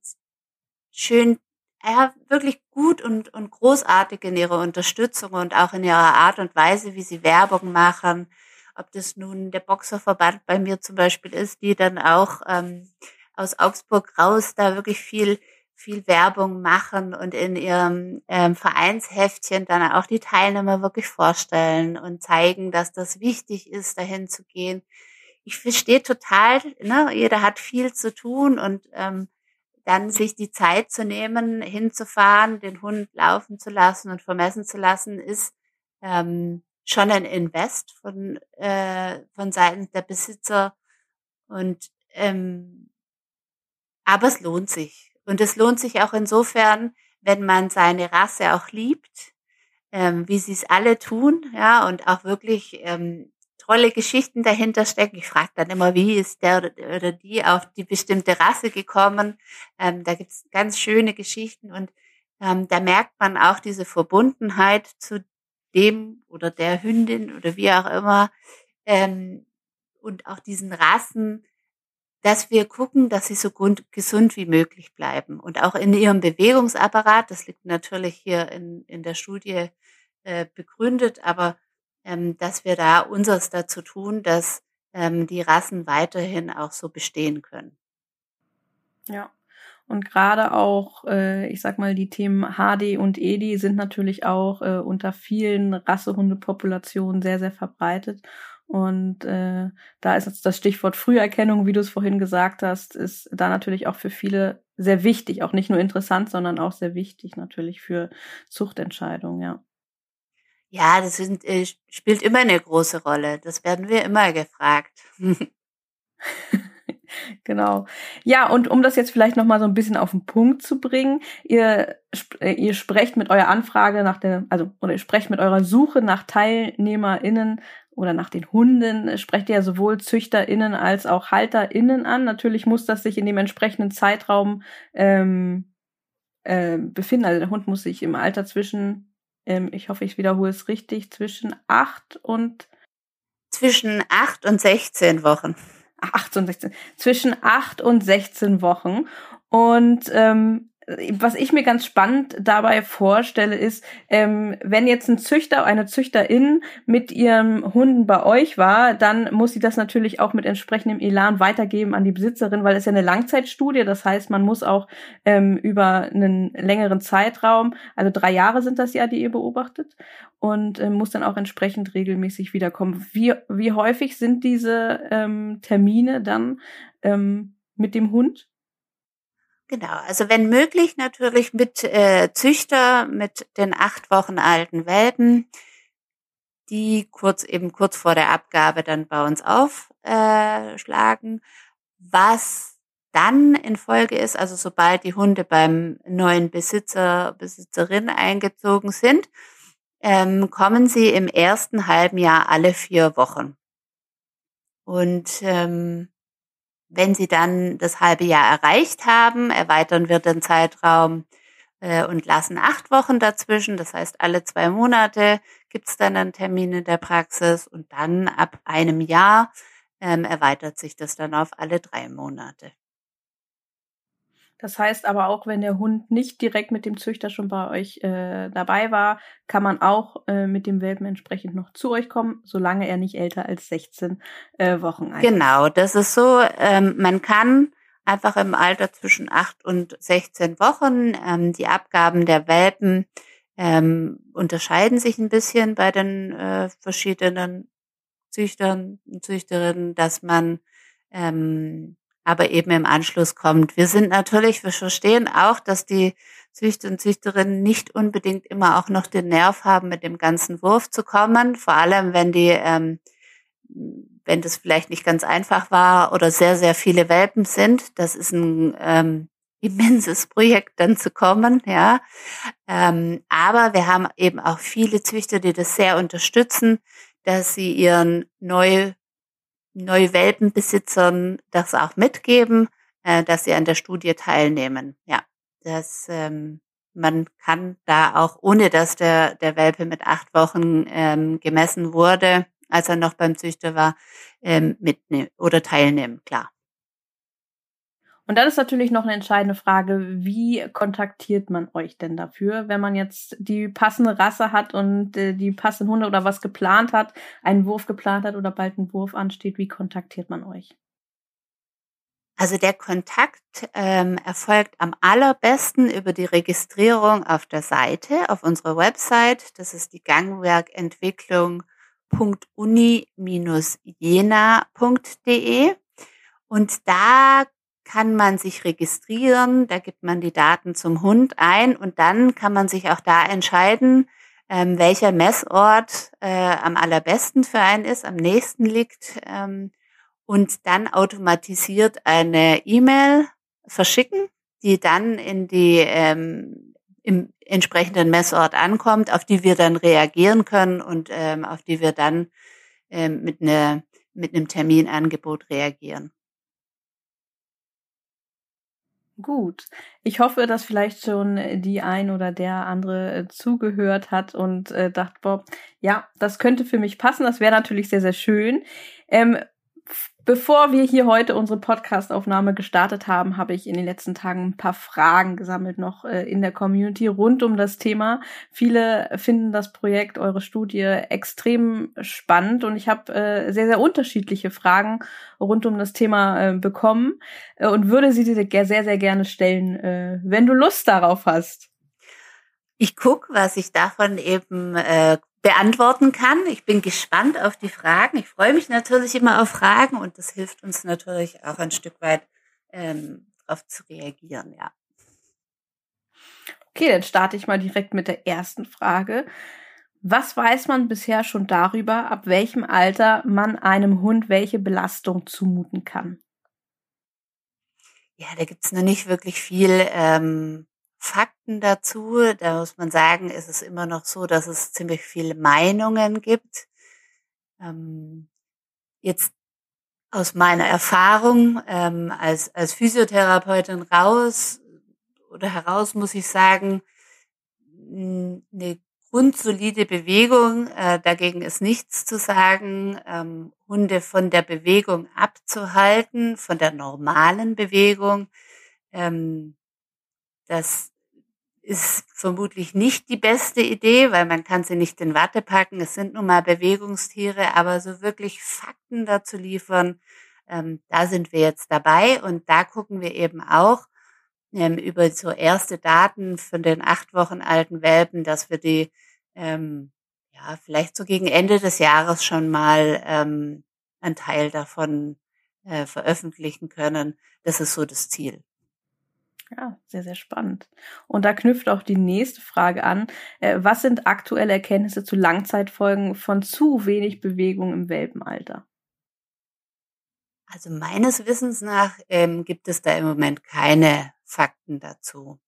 S2: schön ja, wirklich gut und, und großartig in ihrer Unterstützung und auch in ihrer Art und Weise, wie sie Werbung machen. Ob das nun der Boxerverband bei mir zum Beispiel ist, die dann auch ähm, aus Augsburg raus da wirklich viel viel Werbung machen und in ihrem ähm, Vereinsheftchen dann auch die Teilnehmer wirklich vorstellen und zeigen, dass das wichtig ist, dahin zu gehen. Ich verstehe total, ne, jeder hat viel zu tun und ähm, dann sich die Zeit zu nehmen, hinzufahren, den Hund laufen zu lassen und vermessen zu lassen, ist ähm, schon ein Invest von, äh, von Seiten der Besitzer. Und ähm, aber es lohnt sich. Und es lohnt sich auch insofern, wenn man seine Rasse auch liebt, ähm, wie sie es alle tun, ja, und auch wirklich ähm, tolle Geschichten dahinter stecken. Ich frage dann immer, wie ist der oder die auf die bestimmte Rasse gekommen. Ähm, da gibt's ganz schöne Geschichten und ähm, da merkt man auch diese Verbundenheit zu dem oder der Hündin oder wie auch immer ähm, und auch diesen Rassen, dass wir gucken, dass sie so gesund wie möglich bleiben und auch in ihrem Bewegungsapparat. Das liegt natürlich hier in, in der Studie äh, begründet, aber ähm, dass wir da unseres dazu tun, dass ähm, die Rassen weiterhin auch so bestehen können.
S1: Ja. Und gerade auch, äh, ich sag mal, die Themen HD und EDI sind natürlich auch äh, unter vielen Rassehundepopulationen sehr, sehr verbreitet. Und äh, da ist jetzt das Stichwort Früherkennung, wie du es vorhin gesagt hast, ist da natürlich auch für viele sehr wichtig, auch nicht nur interessant, sondern auch sehr wichtig natürlich für Zuchtentscheidungen, ja.
S2: Ja, das sind, äh, spielt immer eine große Rolle. Das werden wir immer gefragt.
S1: Genau. Ja, und um das jetzt vielleicht noch mal so ein bisschen auf den Punkt zu bringen, ihr äh, ihr sprecht mit eurer Anfrage nach der also oder ihr sprecht mit eurer Suche nach TeilnehmerInnen oder nach den Hunden sprecht ihr ja sowohl ZüchterInnen als auch HalterInnen an. Natürlich muss das sich in dem entsprechenden Zeitraum ähm, äh, befinden. Also der Hund muss sich im Alter zwischen, ähm, ich hoffe, ich wiederhole es richtig, zwischen acht und
S2: zwischen acht und 16 Wochen.
S1: Ach, 8 und 16. Zwischen acht und 16 Wochen. Und ähm, was ich mir ganz spannend dabei vorstelle, ist, ähm, wenn jetzt ein Züchter, eine Züchterin mit ihrem Hunden bei euch war, dann muss sie das natürlich auch mit entsprechendem Elan weitergeben an die Besitzerin, weil es ja eine Langzeitstudie, das heißt, man muss auch ähm, über einen längeren Zeitraum, also drei Jahre sind das ja, die ihr beobachtet, und äh, muss dann auch entsprechend regelmäßig wiederkommen. Wie, wie häufig sind diese ähm, Termine dann ähm, mit dem Hund?
S2: Genau, also wenn möglich natürlich mit äh, Züchter, mit den acht Wochen alten Welpen, die kurz eben kurz vor der Abgabe dann bei uns aufschlagen. Äh, Was dann in Folge ist, also sobald die Hunde beim neuen Besitzer, Besitzerin eingezogen sind, ähm, kommen sie im ersten halben Jahr alle vier Wochen. Und ähm, wenn sie dann das halbe Jahr erreicht haben, erweitern wir den Zeitraum äh, und lassen acht Wochen dazwischen. Das heißt, alle zwei Monate gibt es dann einen Termin in der Praxis und dann ab einem Jahr ähm, erweitert sich das dann auf alle drei Monate.
S1: Das heißt aber auch, wenn der Hund nicht direkt mit dem Züchter schon bei euch äh, dabei war, kann man auch äh, mit dem Welpen entsprechend noch zu euch kommen, solange er nicht älter als 16 äh, Wochen
S2: alt ist. Genau, das ist so. Ähm, man kann einfach im Alter zwischen 8 und 16 Wochen ähm, die Abgaben der Welpen ähm, unterscheiden sich ein bisschen bei den äh, verschiedenen Züchtern und Züchterinnen, dass man ähm, aber eben im Anschluss kommt. Wir sind natürlich, wir verstehen auch, dass die Züchter und Züchterinnen nicht unbedingt immer auch noch den Nerv haben, mit dem ganzen Wurf zu kommen, vor allem wenn die, ähm, wenn das vielleicht nicht ganz einfach war oder sehr, sehr viele Welpen sind. Das ist ein ähm, immenses Projekt dann zu kommen, ja. Ähm, aber wir haben eben auch viele Züchter, die das sehr unterstützen, dass sie ihren neu Neuwelpenbesitzern das auch mitgeben, äh, dass sie an der Studie teilnehmen. Ja, das ähm, man kann da auch, ohne dass der, der Welpe mit acht Wochen ähm, gemessen wurde, als er noch beim Züchter war, ähm, mitnehmen oder teilnehmen, klar.
S1: Und dann ist natürlich noch eine entscheidende Frage, wie kontaktiert man euch denn dafür, wenn man jetzt die passende Rasse hat und äh, die passenden Hunde oder was geplant hat, einen Wurf geplant hat oder bald ein Wurf ansteht, wie kontaktiert man euch?
S2: Also der Kontakt ähm, erfolgt am allerbesten über die Registrierung auf der Seite, auf unserer Website. Das ist die Gangwerkentwicklung.uni-jena.de. Und da kann man sich registrieren, da gibt man die Daten zum Hund ein und dann kann man sich auch da entscheiden, ähm, welcher Messort äh, am allerbesten für einen ist, am nächsten liegt ähm, und dann automatisiert eine E-Mail verschicken, die dann in die ähm, im entsprechenden Messort ankommt, auf die wir dann reagieren können und ähm, auf die wir dann ähm, mit, ne, mit einem Terminangebot reagieren.
S1: Gut. Ich hoffe, dass vielleicht schon die ein oder der andere äh, zugehört hat und äh, dachte, Bob, ja, das könnte für mich passen. Das wäre natürlich sehr, sehr schön. Ähm, Bevor wir hier heute unsere Podcastaufnahme gestartet haben, habe ich in den letzten Tagen ein paar Fragen gesammelt noch äh, in der Community rund um das Thema. Viele finden das Projekt, eure Studie extrem spannend und ich habe äh, sehr, sehr unterschiedliche Fragen rund um das Thema äh, bekommen und würde sie dir sehr, sehr gerne stellen, wenn du Lust darauf hast.
S2: Ich guck, was ich davon eben äh, beantworten kann. Ich bin gespannt auf die Fragen. Ich freue mich natürlich immer auf Fragen und das hilft uns natürlich auch ein Stück weit ähm, darauf zu reagieren, ja.
S1: Okay, dann starte ich mal direkt mit der ersten Frage. Was weiß man bisher schon darüber, ab welchem Alter man einem Hund welche Belastung zumuten kann?
S2: Ja, da gibt's noch nicht wirklich viel ähm, Fakten dazu. Da muss man sagen, ist es immer noch so, dass es ziemlich viele Meinungen gibt. Ähm, jetzt aus meiner Erfahrung ähm, als, als Physiotherapeutin raus oder heraus muss ich sagen, eine grundsolide Bewegung, äh, dagegen ist nichts zu sagen, ähm, Hunde von der Bewegung abzuhalten, von der normalen Bewegung. Ähm, das ist vermutlich nicht die beste Idee, weil man kann sie nicht in Watte packen. Es sind nun mal Bewegungstiere, aber so wirklich Fakten dazu liefern, ähm, da sind wir jetzt dabei und da gucken wir eben auch ähm, über so erste Daten von den acht Wochen alten Welpen, dass wir die ähm, ja vielleicht so gegen Ende des Jahres schon mal ähm, einen Teil davon äh, veröffentlichen können. Das ist so das Ziel.
S1: Ja, sehr, sehr spannend. Und da knüpft auch die nächste Frage an. Äh, was sind aktuelle Erkenntnisse zu Langzeitfolgen von zu wenig Bewegung im Welpenalter?
S2: Also meines Wissens nach ähm, gibt es da im Moment keine Fakten dazu.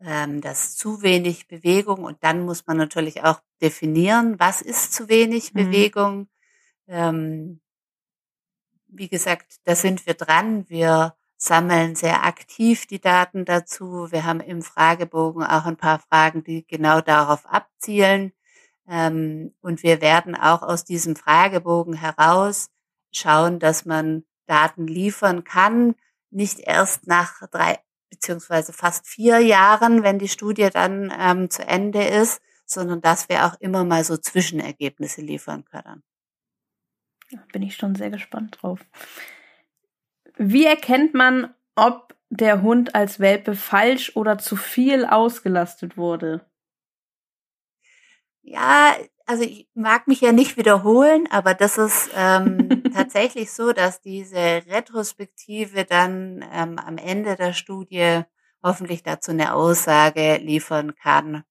S2: Ähm, dass zu wenig Bewegung und dann muss man natürlich auch definieren, was ist zu wenig mhm. Bewegung. Ähm, wie gesagt, da sind wir dran. Wir sammeln sehr aktiv die Daten dazu. Wir haben im Fragebogen auch ein paar Fragen, die genau darauf abzielen. Ähm, und wir werden auch aus diesem Fragebogen heraus schauen, dass man Daten liefern kann, nicht erst nach drei beziehungsweise fast vier Jahren, wenn die Studie dann ähm, zu Ende ist, sondern dass wir auch immer mal so Zwischenergebnisse liefern können.
S1: bin ich schon sehr gespannt drauf. Wie erkennt man, ob der Hund als Welpe falsch oder zu viel ausgelastet wurde?
S2: Ja, also ich mag mich ja nicht wiederholen, aber das ist ähm, tatsächlich so, dass diese Retrospektive dann ähm, am Ende der Studie hoffentlich dazu eine Aussage liefern kann.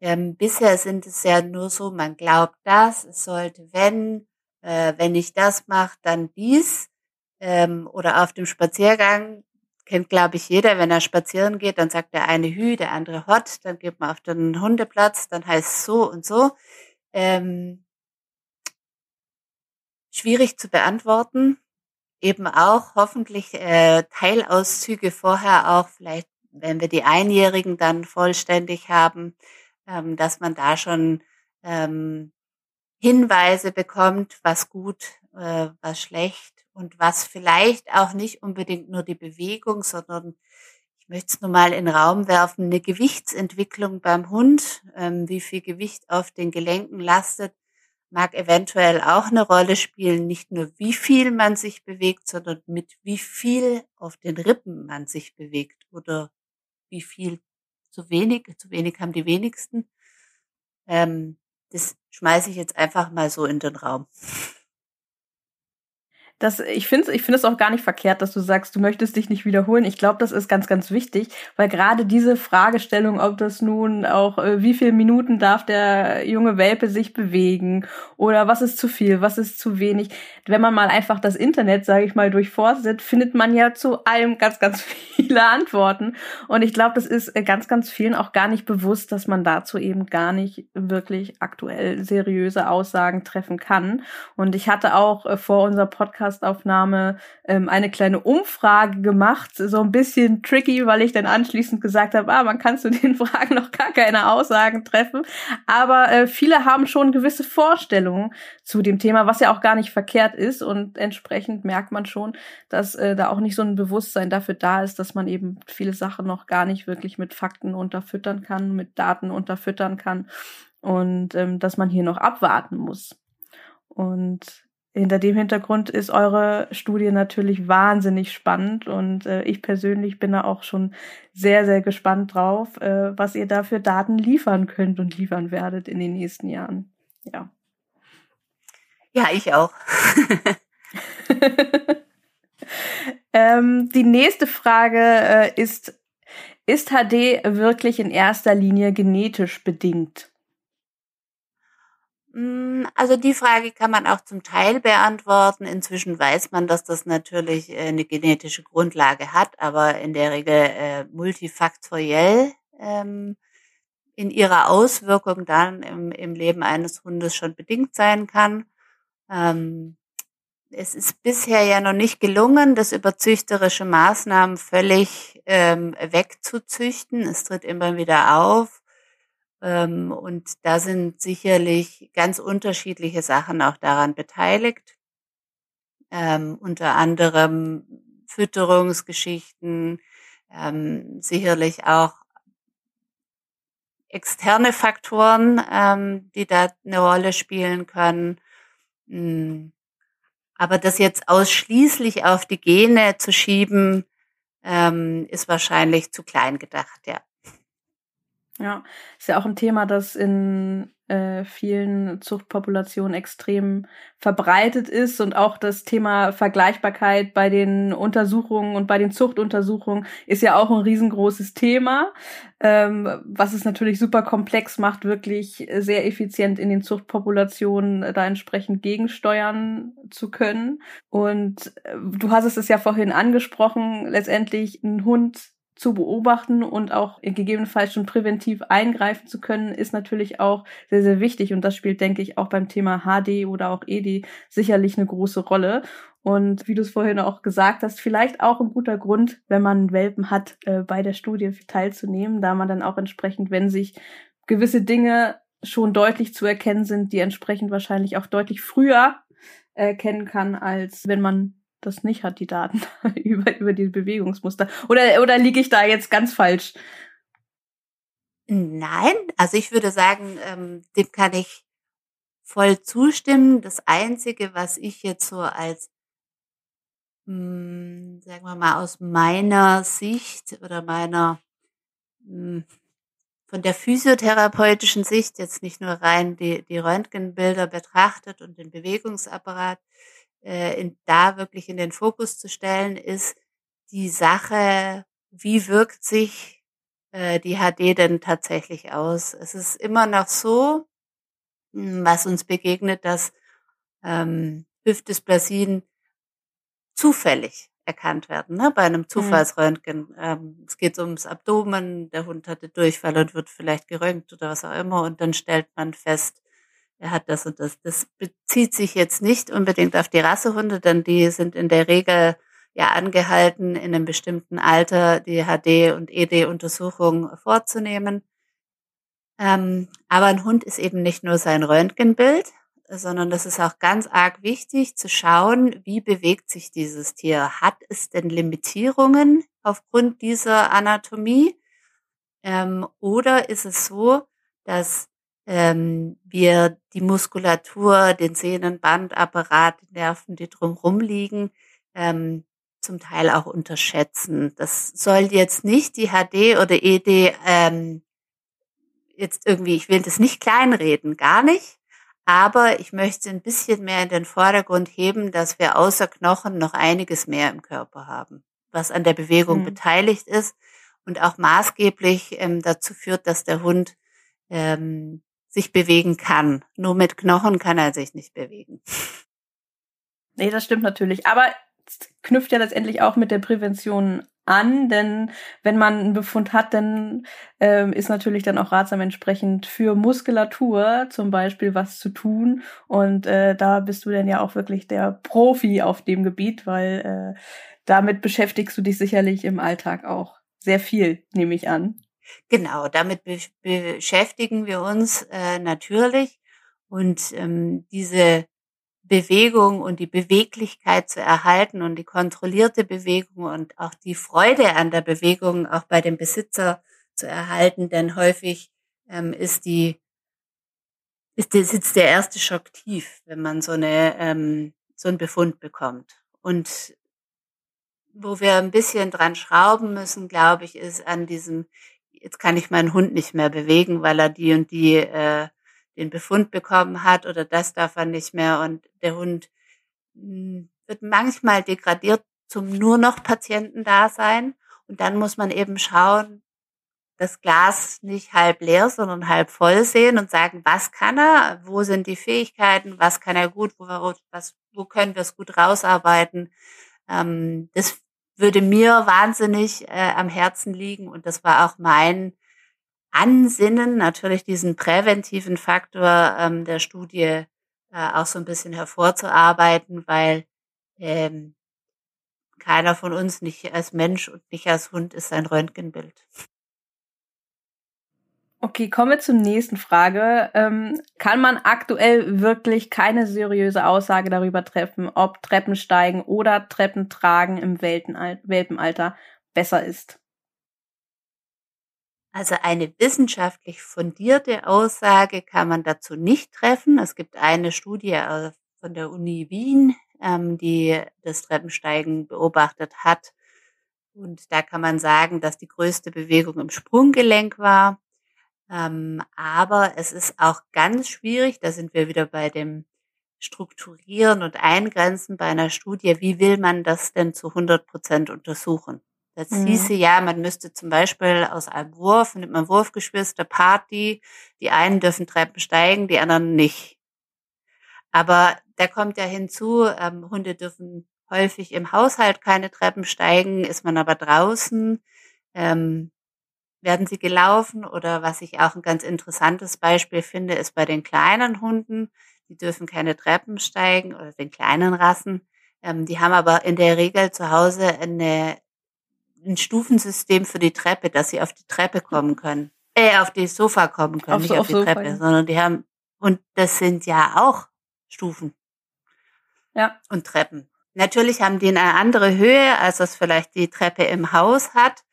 S2: Ähm, bisher sind es ja nur so, man glaubt das, es sollte, wenn, äh, wenn ich das mache, dann dies ähm, oder auf dem Spaziergang kennt, glaube ich, jeder, wenn er spazieren geht, dann sagt der eine Hü, der andere Hot, dann geht man auf den Hundeplatz, dann heißt es so und so. Ähm, schwierig zu beantworten. Eben auch hoffentlich äh, Teilauszüge vorher auch, vielleicht wenn wir die Einjährigen dann vollständig haben, ähm, dass man da schon ähm, Hinweise bekommt, was gut, äh, was schlecht und was vielleicht auch nicht unbedingt nur die Bewegung, sondern ich möchte es nur mal in den Raum werfen, eine Gewichtsentwicklung beim Hund, ähm, wie viel Gewicht auf den Gelenken lastet, mag eventuell auch eine Rolle spielen, nicht nur wie viel man sich bewegt, sondern mit wie viel auf den Rippen man sich bewegt oder wie viel zu wenig, zu wenig haben die wenigsten. Ähm, das schmeiße ich jetzt einfach mal so in den Raum
S1: das, ich finde ich finde es auch gar nicht verkehrt, dass du sagst, du möchtest dich nicht wiederholen. Ich glaube, das ist ganz, ganz wichtig, weil gerade diese Fragestellung, ob das nun auch, äh, wie viele Minuten darf der junge Welpe sich bewegen oder was ist zu viel, was ist zu wenig. Wenn man mal einfach das Internet, sage ich mal, durchforstet, findet man ja zu allem ganz, ganz viele Antworten. Und ich glaube, das ist äh, ganz, ganz vielen auch gar nicht bewusst, dass man dazu eben gar nicht wirklich aktuell seriöse Aussagen treffen kann. Und ich hatte auch äh, vor unserer Podcast Podcastaufnahme ähm, eine kleine Umfrage gemacht, so ein bisschen tricky, weil ich dann anschließend gesagt habe, ah, man kann zu den Fragen noch gar keine Aussagen treffen, aber äh, viele haben schon gewisse Vorstellungen zu dem Thema, was ja auch gar nicht verkehrt ist. Und entsprechend merkt man schon, dass äh, da auch nicht so ein Bewusstsein dafür da ist, dass man eben viele Sachen noch gar nicht wirklich mit Fakten unterfüttern kann, mit Daten unterfüttern kann. Und ähm, dass man hier noch abwarten muss. Und hinter dem Hintergrund ist eure Studie natürlich wahnsinnig spannend und äh, ich persönlich bin da auch schon sehr, sehr gespannt drauf, äh, was ihr da für Daten liefern könnt und liefern werdet in den nächsten Jahren. Ja.
S2: Ja, ich auch.
S1: ähm, die nächste Frage äh, ist, ist HD wirklich in erster Linie genetisch bedingt?
S2: Mm, also die Frage kann man auch zum Teil beantworten. Inzwischen weiß man, dass das natürlich äh, eine genetische Grundlage hat, aber in der Regel äh, multifaktoriell ähm, in ihrer Auswirkung dann im, im Leben eines Hundes schon bedingt sein kann. Ähm, es ist bisher ja noch nicht gelungen, das über züchterische Maßnahmen völlig ähm, wegzuzüchten. Es tritt immer wieder auf. Ähm, und da sind sicherlich ganz unterschiedliche Sachen auch daran beteiligt. Ähm, unter anderem Fütterungsgeschichten, ähm, sicherlich auch externe Faktoren, ähm, die da eine Rolle spielen können. Hm. Aber das jetzt ausschließlich auf die Gene zu schieben, ähm, ist wahrscheinlich zu klein gedacht, ja.
S1: Ja, ist ja auch ein Thema, das in äh, vielen Zuchtpopulationen extrem verbreitet ist und auch das Thema Vergleichbarkeit bei den Untersuchungen und bei den Zuchtuntersuchungen ist ja auch ein riesengroßes Thema, ähm, was es natürlich super komplex macht, wirklich sehr effizient in den Zuchtpopulationen da entsprechend gegensteuern zu können. Und äh, du hast es ja vorhin angesprochen, letztendlich ein Hund zu beobachten und auch gegebenenfalls schon präventiv eingreifen zu können, ist natürlich auch sehr, sehr wichtig. Und das spielt, denke ich, auch beim Thema HD oder auch ED sicherlich eine große Rolle. Und wie du es vorhin auch gesagt hast, vielleicht auch ein guter Grund, wenn man Welpen hat, äh, bei der Studie teilzunehmen, da man dann auch entsprechend, wenn sich gewisse Dinge schon deutlich zu erkennen sind, die entsprechend wahrscheinlich auch deutlich früher erkennen kann, als wenn man das nicht hat, die Daten über, über die Bewegungsmuster. Oder, oder liege ich da jetzt ganz falsch?
S2: Nein, also ich würde sagen, ähm, dem kann ich voll zustimmen. Das Einzige, was ich jetzt so als, mh, hm, sagen wir mal, aus meiner Sicht oder meiner, mh, hm, von der physiotherapeutischen Sicht, jetzt nicht nur rein die, die Röntgenbilder betrachtet und den Bewegungsapparat, äh, in, da wirklich in den Fokus zu stellen, ist die Sache, wie wirkt sich äh, die HD denn tatsächlich aus? Es ist immer noch so, hm, was uns begegnet, dass ähm, Hüftdysplasien zufällig erkannt werden, ne? bei einem mhm. Zufallsröntgen. Ähm, es geht ums Abdomen, der Hund hatte Durchfall und wird vielleicht geröntgt oder was auch immer und dann stellt man fest, er hat das und das. Das bezieht sich jetzt nicht unbedingt auf die Rassehunde, denn die sind in der Regel ja angehalten, in einem bestimmten Alter die HD- und ED-Untersuchung vorzunehmen. Ähm, aber ein Hund ist eben nicht nur sein Röntgenbild, sondern das ist auch ganz arg wichtig zu schauen, wie bewegt sich dieses Tier. Hat es denn Limitierungen aufgrund dieser Anatomie? Ähm, oder ist es so, dass ähm, wir die Muskulatur, den Sehnenbandapparat, die Nerven, die drumherum liegen, ähm, zum Teil auch unterschätzen. Das soll jetzt nicht die HD oder ED ähm, jetzt irgendwie, ich will das nicht kleinreden, gar nicht. Aber ich möchte ein bisschen mehr in den Vordergrund heben, dass wir außer Knochen noch einiges mehr im Körper haben, was an der Bewegung mhm. beteiligt ist und auch maßgeblich ähm, dazu führt, dass der Hund ähm, sich bewegen kann. Nur mit Knochen kann er sich nicht bewegen.
S1: Nee, das stimmt natürlich. Aber knüpft ja letztendlich auch mit der Prävention an, denn wenn man einen Befund hat, dann ähm, ist natürlich dann auch ratsam entsprechend für Muskulatur zum Beispiel was zu tun. Und äh, da bist du dann ja auch wirklich der Profi auf dem Gebiet, weil äh, damit beschäftigst du dich sicherlich im Alltag auch sehr viel, nehme ich an.
S2: Genau, damit be beschäftigen wir uns äh, natürlich und ähm, diese Bewegung und die Beweglichkeit zu erhalten und die kontrollierte Bewegung und auch die Freude an der Bewegung auch bei dem Besitzer zu erhalten, denn häufig ähm, ist die ist der, sitzt der erste Schock tief, wenn man so eine ähm, so einen Befund bekommt. Und wo wir ein bisschen dran schrauben müssen, glaube ich, ist an diesem jetzt kann ich meinen Hund nicht mehr bewegen, weil er die und die äh, den Befund bekommen hat oder das darf er nicht mehr. Und der Hund mh, hm, wird manchmal degradiert zum nur noch Patientendasein und dann muss man eben schauen, das Glas nicht halb leer, sondern halb voll sehen und sagen, was kann er, wo sind die Fähigkeiten, was kann er gut, wo, was, wo können wir es gut rausarbeiten. Ähm, das würde mir wahnsinnig äh, am Herzen liegen und das war auch mein Ansinnen, natürlich diesen präventiven Faktor ähm, der Studie äh, auch so ein bisschen hervorzuarbeiten, weil ähm, keiner von uns nicht als Mensch und nicht als Hund ist ein Röntgenbild.
S1: Okay, kommen wir zur nächsten Frage. Ähm, kann man aktuell wirklich keine seriöse Aussage darüber treffen, ob Treppensteigen oder Treppentragen im Welpenalter besser ist?
S2: Also eine wissenschaftlich fundierte Aussage kann man dazu nicht treffen. Es gibt eine Studie äh, von der Uni Wien, ähm, die das Treppensteigen beobachtet hat. Und da kann man sagen, dass die größte Bewegung im Sprunggelenk war. Ähm, aber es ist auch ganz schwierig, da sind wir wieder bei dem Strukturieren und Eingrenzen bei einer Studie, wie will man das denn zu 100 Prozent untersuchen? Das mhm. hieße ja, man müsste zum Beispiel aus einem Wurf, nimmt man Wurfgeschwister, Party, die einen dürfen Treppen steigen, die anderen nicht. Aber da kommt ja hinzu, ähm, Hunde dürfen häufig im Haushalt keine Treppen steigen, ist man aber draußen, ähm, werden sie gelaufen oder was ich auch ein ganz interessantes Beispiel finde, ist bei den kleinen Hunden, die dürfen keine Treppen steigen oder den kleinen Rassen. Ähm, die haben aber in der Regel zu Hause eine, ein Stufensystem für die Treppe, dass sie auf die Treppe kommen können. Äh, auf die Sofa kommen können, auf nicht so, auf, die Sofa, Treppe, ja. sondern die haben, und das sind ja auch Stufen.
S1: Ja.
S2: Und Treppen. Natürlich haben die eine andere Höhe, als das vielleicht die Treppe im Haus hat.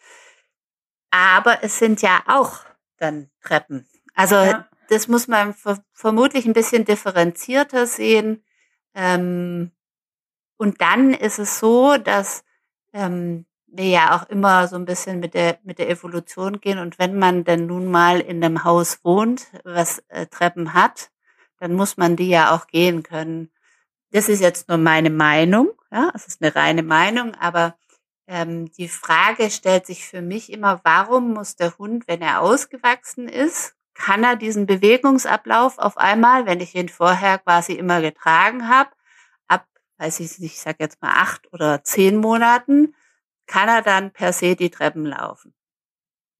S2: Aber es sind ja auch dann Treppen. Also ja. das muss man vermutlich ein bisschen differenzierter sehen. Ähm, und dann ist es so, dass ähm, wir ja auch immer so ein bisschen mit der, mit der Evolution gehen. Und wenn man denn nun mal in einem Haus wohnt, was äh, Treppen hat, dann muss man die ja auch gehen können. Das ist jetzt nur meine Meinung. Ja, es ist eine reine Meinung, aber ähm, die Frage stellt sich für mich immer, warum muss der Hund, wenn er ausgewachsen ist, kann er diesen Bewegungsablauf auf einmal, wenn ich ihn vorher quasi immer getragen habe, ab, weiß ich nicht, ich sag jetzt mal acht oder zehn Monaten, kann er dann per se die Treppen laufen.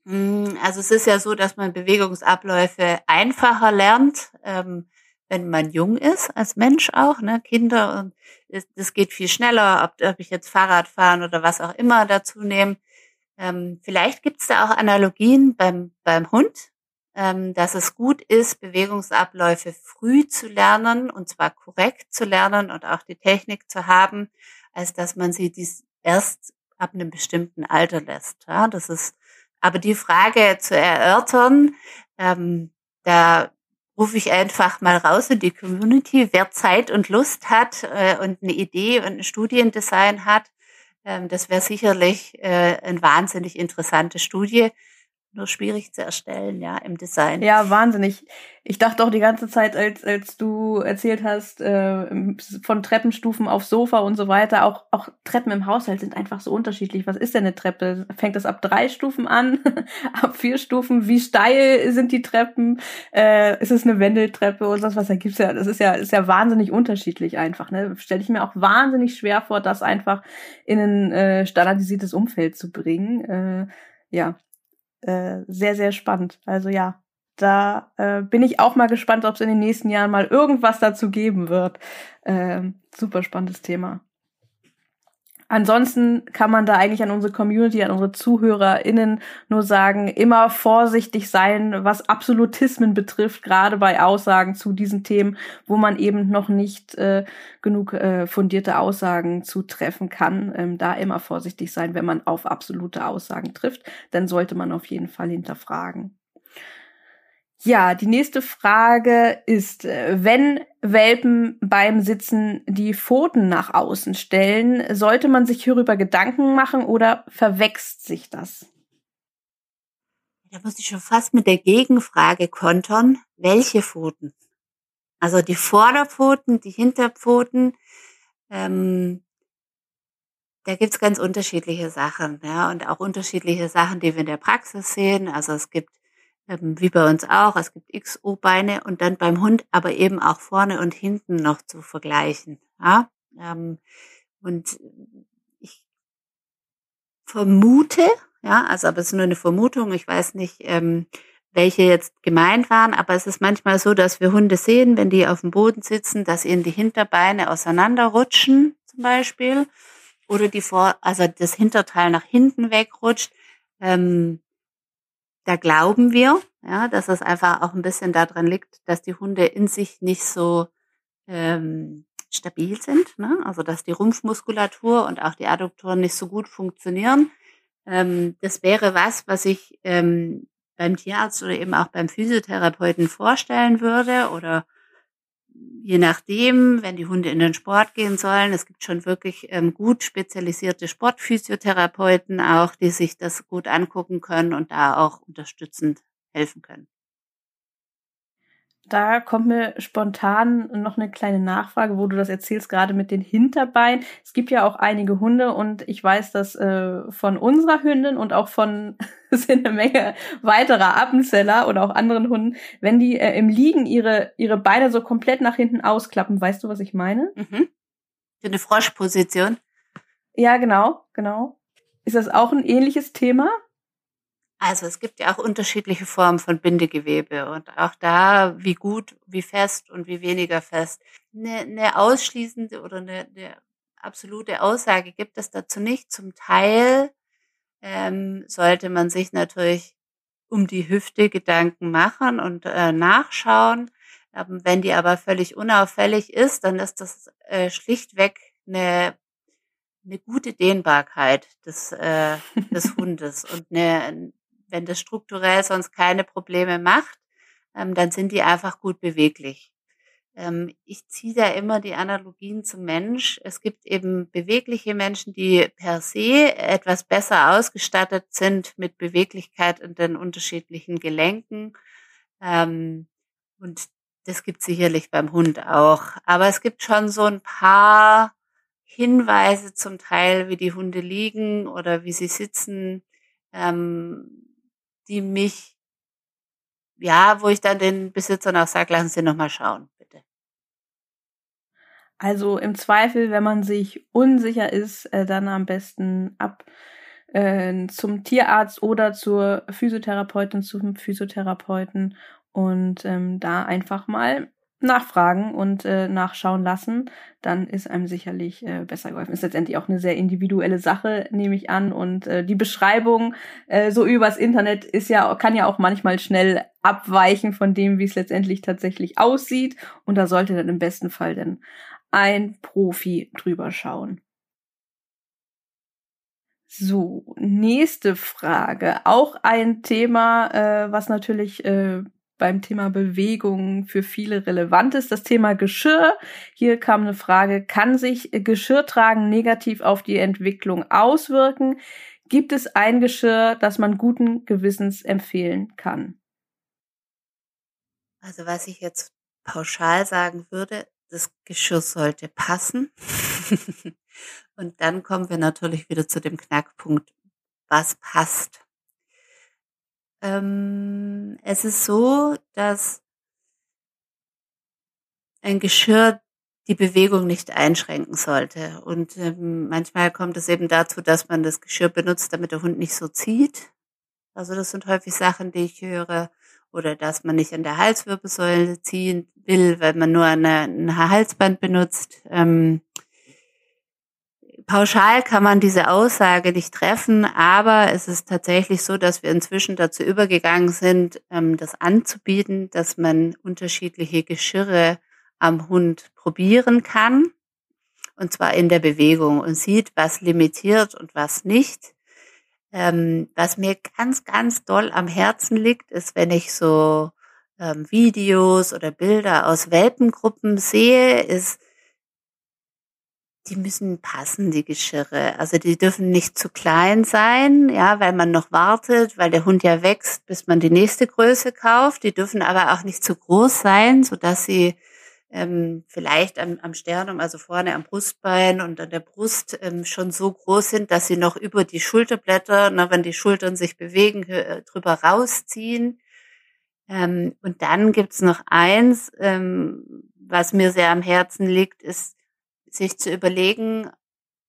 S2: Hm, also es ist ja so, dass man Bewegungsabläufe einfacher lernt. Ähm, wenn man jung ist, als Mensch auch, ne, Kinder und das geht viel schneller, ob, ob ich jetzt Fahrrad fahren oder was auch immer dazu nehme. Ähm, vielleicht gibt es da auch Analogien beim, beim Hund, ähm, dass es gut ist, Bewegungsabläufe früh zu lernen und zwar korrekt zu lernen und auch die Technik zu haben, als dass man sie dies erst ab einem bestimmten Alter lässt. Ja, das ist aber die Frage zu erörtern, ähm, da rufe ich einfach mal raus in die Community. Wer Zeit und Lust hat äh, und eine Idee und ein Studiendesign hat, ähm, das wäre sicherlich äh, eine wahnsinnig interessante Studie nur schwierig zu erstellen, ja, im Design.
S1: Ja, wahnsinnig. Ich dachte auch die ganze Zeit, als, als du erzählt hast, äh, von Treppenstufen auf Sofa und so weiter, auch, auch Treppen im Haushalt sind einfach so unterschiedlich. Was ist denn eine Treppe? Fängt das ab drei Stufen an? ab vier Stufen? Wie steil sind die Treppen? Äh, ist es eine Wendeltreppe und was, was da gibt's ja? Das ist ja, ist ja wahnsinnig unterschiedlich einfach, ne? Stelle ich mir auch wahnsinnig schwer vor, das einfach in ein äh, standardisiertes Umfeld zu bringen. Äh, ja, äh, sehr, sehr spannend. Also ja, da äh, bin ich auch mal gespannt, ob es in den nächsten Jahren mal irgendwas dazu geben wird. Äh, super spannendes Thema. Ansonsten kann man da eigentlich an unsere Community, an unsere ZuhörerInnen nur sagen, immer vorsichtig sein, was Absolutismen betrifft, gerade bei Aussagen zu diesen Themen, wo man eben noch nicht äh, genug äh, fundierte Aussagen zu treffen kann. Ähm, da immer vorsichtig sein, wenn man auf absolute Aussagen trifft, dann sollte man auf jeden Fall hinterfragen. Ja, die nächste Frage ist, äh, wenn Welpen beim Sitzen die Pfoten nach außen stellen, sollte man sich hierüber Gedanken machen oder verwächst sich das?
S2: Da muss ich schon fast mit der Gegenfrage kontern. Welche Pfoten? Also die Vorderpfoten, die Hinterpfoten. Ähm, da gibt's ganz unterschiedliche Sachen, ja, und auch unterschiedliche Sachen, die wir in der Praxis sehen. Also es gibt, ähm, wie bei uns auch, es gibt XO-Beine und dann beim Hund aber eben auch vorne und hinten noch zu vergleichen. Ja? Ähm, und ich vermute, ja, also aber es ist nur eine Vermutung, ich weiß nicht, ähm, welche jetzt gemeint waren, aber es ist manchmal so, dass wir Hunde sehen, wenn die auf dem Boden sitzen, dass ihnen die Hinterbeine auseinanderrutschen, zum Beispiel oder die Vor, also das Hinterteil nach hinten wegrutscht. Ähm, da glauben wir, ja, dass es einfach auch ein bisschen daran liegt, dass die Hunde in sich nicht so ähm, stabil sind, ne? also dass die Rumpfmuskulatur und auch die Adduktoren nicht so gut funktionieren. Ähm, das wäre was, was ich ähm, beim Tierarzt oder eben auch beim Physiotherapeuten vorstellen würde oder je nachdem, wenn die Hunde in den Sport gehen sollen, es gibt schon wirklich ähm, gut spezialisierte Sportphysiotherapeuten auch, die sich das gut angucken können und da auch unterstützend helfen können.
S1: Da kommt mir spontan noch eine kleine Nachfrage, wo du das erzählst, gerade mit den Hinterbeinen. Es gibt ja auch einige Hunde und ich weiß, dass äh, von unserer Hündin und auch von sind eine Menge weiterer Appenzeller oder auch anderen Hunden, wenn die äh, im Liegen ihre, ihre Beine so komplett nach hinten ausklappen, weißt du, was ich meine? Mhm.
S2: Für eine Froschposition.
S1: Ja, genau, genau. Ist das auch ein ähnliches Thema?
S2: Also es gibt ja auch unterschiedliche Formen von Bindegewebe und auch da, wie gut, wie fest und wie weniger fest. Eine, eine ausschließende oder eine, eine absolute Aussage gibt es dazu nicht. Zum Teil ähm, sollte man sich natürlich um die Hüfte Gedanken machen und äh, nachschauen. Ähm, wenn die aber völlig unauffällig ist, dann ist das äh, schlichtweg eine, eine gute Dehnbarkeit des, äh, des Hundes und eine, wenn das strukturell sonst keine Probleme macht, ähm, dann sind die einfach gut beweglich. Ähm, ich ziehe da immer die Analogien zum Mensch. Es gibt eben bewegliche Menschen, die per se etwas besser ausgestattet sind mit Beweglichkeit in den unterschiedlichen Gelenken. Ähm, und das gibt sicherlich beim Hund auch. Aber es gibt schon so ein paar Hinweise zum Teil, wie die Hunde liegen oder wie sie sitzen, ähm, die mich, ja, wo ich dann den Besitzern auch sage, lassen Sie nochmal schauen, bitte.
S1: Also im Zweifel, wenn man sich unsicher ist, äh, dann am besten ab äh, zum Tierarzt oder zur Physiotherapeutin, zum Physiotherapeuten und ähm, da einfach mal nachfragen und äh, nachschauen lassen, dann ist einem sicherlich äh, besser geholfen. Ist letztendlich auch eine sehr individuelle Sache, nehme ich an. Und äh, die Beschreibung äh, so übers Internet ist ja, kann ja auch manchmal schnell abweichen von dem, wie es letztendlich tatsächlich aussieht. Und da sollte dann im besten Fall dann ein Profi drüber schauen. So, nächste Frage. Auch ein Thema, äh, was natürlich äh, beim Thema Bewegung für viele relevant ist. Das Thema Geschirr. Hier kam eine Frage, kann sich Geschirrtragen negativ auf die Entwicklung auswirken? Gibt es ein Geschirr, das man guten Gewissens empfehlen kann?
S2: Also was ich jetzt pauschal sagen würde, das Geschirr sollte passen. Und dann kommen wir natürlich wieder zu dem Knackpunkt, was passt. Ähm, es ist so, dass ein Geschirr die Bewegung nicht einschränken sollte. Und ähm, manchmal kommt es eben dazu, dass man das Geschirr benutzt, damit der Hund nicht so zieht. Also das sind häufig Sachen, die ich höre. Oder dass man nicht an der Halswirbelsäule ziehen will, weil man nur ein Halsband benutzt. Ähm, pauschal kann man diese Aussage nicht treffen, aber es ist tatsächlich so, dass wir inzwischen dazu übergegangen sind, ähm, das anzubieten, dass man unterschiedliche Geschirre am Hund probieren kann. Und zwar in der Bewegung und sieht, was limitiert und was nicht. Ähm, was mir ganz, ganz doll am Herzen liegt, ist, wenn ich so ähm, Videos oder Bilder aus Welpengruppen sehe, ist, die müssen passen, die Geschirre. Also die dürfen nicht zu klein sein, ja, weil man noch wartet, weil der Hund ja wächst, bis man die nächste Größe kauft. Die dürfen aber auch nicht zu groß sein, so dass sie ähm, vielleicht am, am Sternum, also vorne am Brustbein und an der Brust ähm, schon so groß sind, dass sie noch über die Schulterblätter, na, wenn die Schultern sich bewegen, äh, drüber rausziehen. Ähm, und dann gibt's noch eins, ähm, was mir sehr am Herzen liegt, ist sich zu überlegen,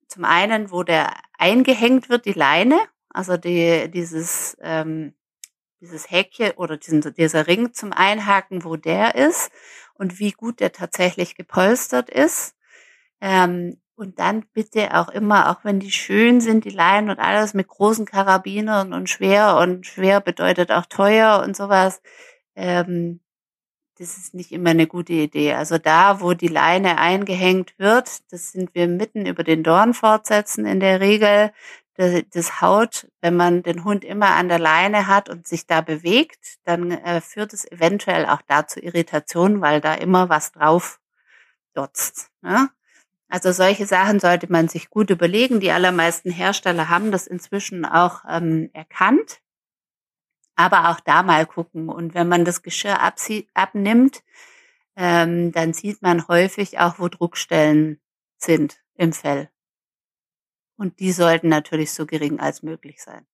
S2: zum einen, wo der eingehängt wird, die Leine, also die, dieses, ähm, dieses Häkchen oder diesen, dieser Ring zum Einhaken, wo der ist und wie gut der tatsächlich gepolstert ist. Ähm, und dann bitte auch immer, auch wenn die schön sind, die Leinen und alles mit großen Karabinern und schwer und schwer bedeutet auch teuer und sowas, ähm, das ist nicht immer eine gute Idee. Also da, wo die Leine eingehängt wird, das sind wir mitten über den Dornfortsätzen in der Regel. Das, das Haut, wenn man den Hund immer an der Leine hat und sich da bewegt, dann äh, führt es eventuell auch da zu Irritationen, weil da immer was drauf dotzt. Ne? Also solche Sachen sollte man sich gut überlegen. Die allermeisten Hersteller haben das inzwischen auch ähm, erkannt aber auch da mal gucken. Und wenn man das Geschirr abnimmt, ähm, dann sieht man häufig auch, wo Druckstellen sind im Fell. Und die sollten natürlich so gering als möglich sein.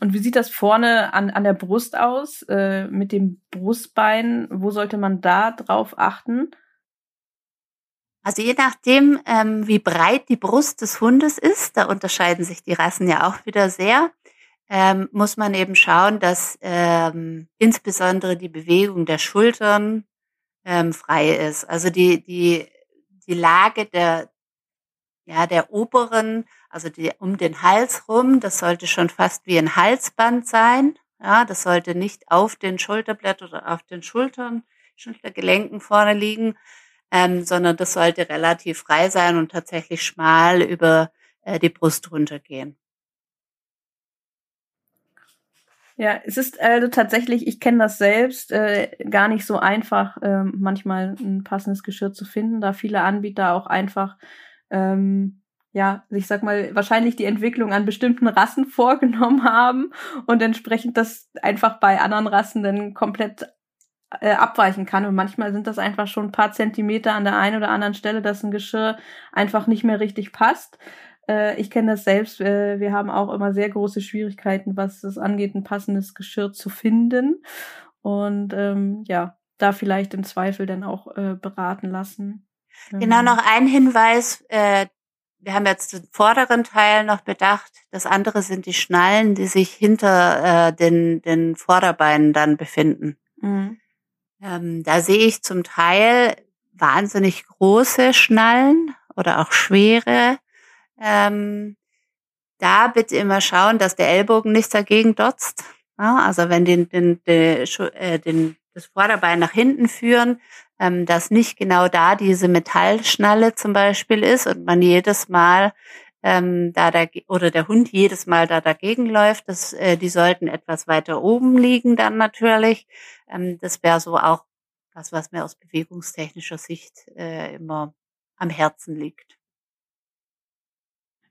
S1: Und wie sieht das vorne an, an der Brust aus äh, mit dem Brustbein? Wo sollte man da drauf achten?
S2: Also je nachdem, ähm, wie breit die Brust des Hundes ist, da unterscheiden sich die Rassen ja auch wieder sehr ähm, muss man eben schauen, dass ähm, insbesondere die Bewegung der Schultern ähm, frei ist. Also die, die, die Lage der, ja, der oberen, also die, um den Hals rum, das sollte schon fast wie ein Halsband sein. Ja, das sollte nicht auf den Schulterblättern oder auf den Schultern, Schultergelenken vorne liegen, ähm, sondern das sollte relativ frei sein und tatsächlich schmal über äh, die Brust runtergehen.
S1: Ja, es ist also tatsächlich, ich kenne das selbst, äh, gar nicht so einfach, äh, manchmal ein passendes Geschirr zu finden, da viele Anbieter auch einfach, ähm, ja, ich sag mal, wahrscheinlich die Entwicklung an bestimmten Rassen vorgenommen haben und entsprechend das einfach bei anderen Rassen dann komplett äh, abweichen kann. Und manchmal sind das einfach schon ein paar Zentimeter an der einen oder anderen Stelle, dass ein Geschirr einfach nicht mehr richtig passt. Äh, ich kenne das selbst. Äh, wir haben auch immer sehr große Schwierigkeiten, was es angeht, ein passendes Geschirr zu finden. Und ähm, ja, da vielleicht im Zweifel dann auch äh, beraten lassen.
S2: Genau, ähm. noch ein Hinweis. Äh, wir haben jetzt den vorderen Teil noch bedacht. Das andere sind die Schnallen, die sich hinter äh, den, den Vorderbeinen dann befinden. Mhm. Ähm, da sehe ich zum Teil wahnsinnig große Schnallen oder auch schwere. Ähm, da bitte immer schauen, dass der Ellbogen nicht dagegen dotzt. Ja, also wenn den, den, den, äh, den, das Vorderbein nach hinten führen, ähm, dass nicht genau da diese Metallschnalle zum Beispiel ist und man jedes Mal ähm, da da oder der Hund jedes Mal da dagegen läuft, das, äh, die sollten etwas weiter oben liegen dann natürlich. Ähm, das wäre so auch was, was mir aus bewegungstechnischer Sicht äh, immer am Herzen liegt.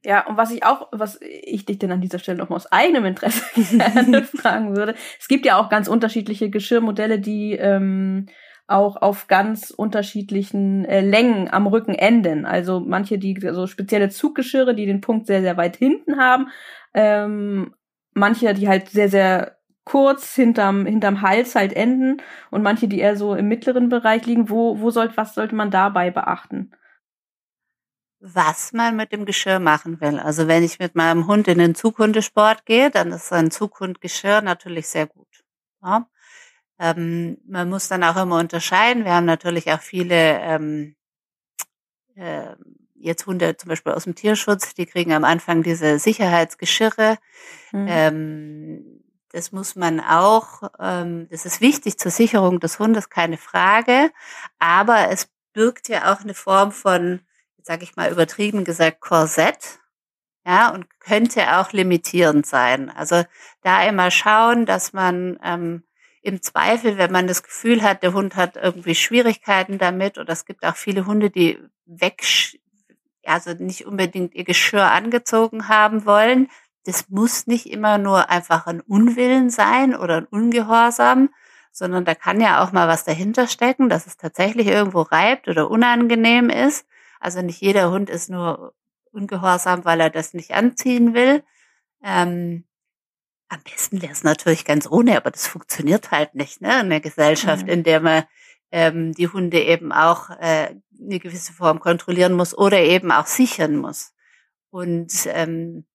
S1: Ja, und was ich auch, was ich dich denn an dieser Stelle noch mal aus eigenem Interesse fragen würde, es gibt ja auch ganz unterschiedliche Geschirrmodelle, die ähm, auch auf ganz unterschiedlichen äh, Längen am Rücken enden. Also manche, die so also spezielle Zuggeschirre, die den Punkt sehr, sehr weit hinten haben. Ähm, manche, die halt sehr, sehr kurz hinterm, hinterm Hals halt enden und manche, die eher so im mittleren Bereich liegen. Wo, wo sollte, was sollte man dabei beachten?
S2: Was man mit dem Geschirr machen will. Also wenn ich mit meinem Hund in den Zughundesport gehe, dann ist ein Zughundgeschirr natürlich sehr gut. Ja. Ähm, man muss dann auch immer unterscheiden. Wir haben natürlich auch viele ähm, äh, jetzt Hunde zum Beispiel aus dem Tierschutz, die kriegen am Anfang diese Sicherheitsgeschirre. Mhm. Ähm, das muss man auch, ähm, das ist wichtig zur Sicherung des Hundes, keine Frage. Aber es birgt ja auch eine Form von sage ich mal übertrieben gesagt, Korsett. Ja, und könnte auch limitierend sein. Also da immer schauen, dass man ähm, im Zweifel, wenn man das Gefühl hat, der Hund hat irgendwie Schwierigkeiten damit, oder es gibt auch viele Hunde, die weg, also nicht unbedingt ihr Geschirr angezogen haben wollen. Das muss nicht immer nur einfach ein Unwillen sein oder ein Ungehorsam, sondern da kann ja auch mal was dahinter stecken, dass es tatsächlich irgendwo reibt oder unangenehm ist. Also nicht jeder Hund ist nur ungehorsam, weil er das nicht anziehen will. Ähm, am besten wäre es natürlich ganz ohne, aber das funktioniert halt nicht, ne? In der Gesellschaft, mhm. in der man ähm, die Hunde eben auch äh, eine gewisse Form kontrollieren muss oder eben auch sichern muss. Und ähm,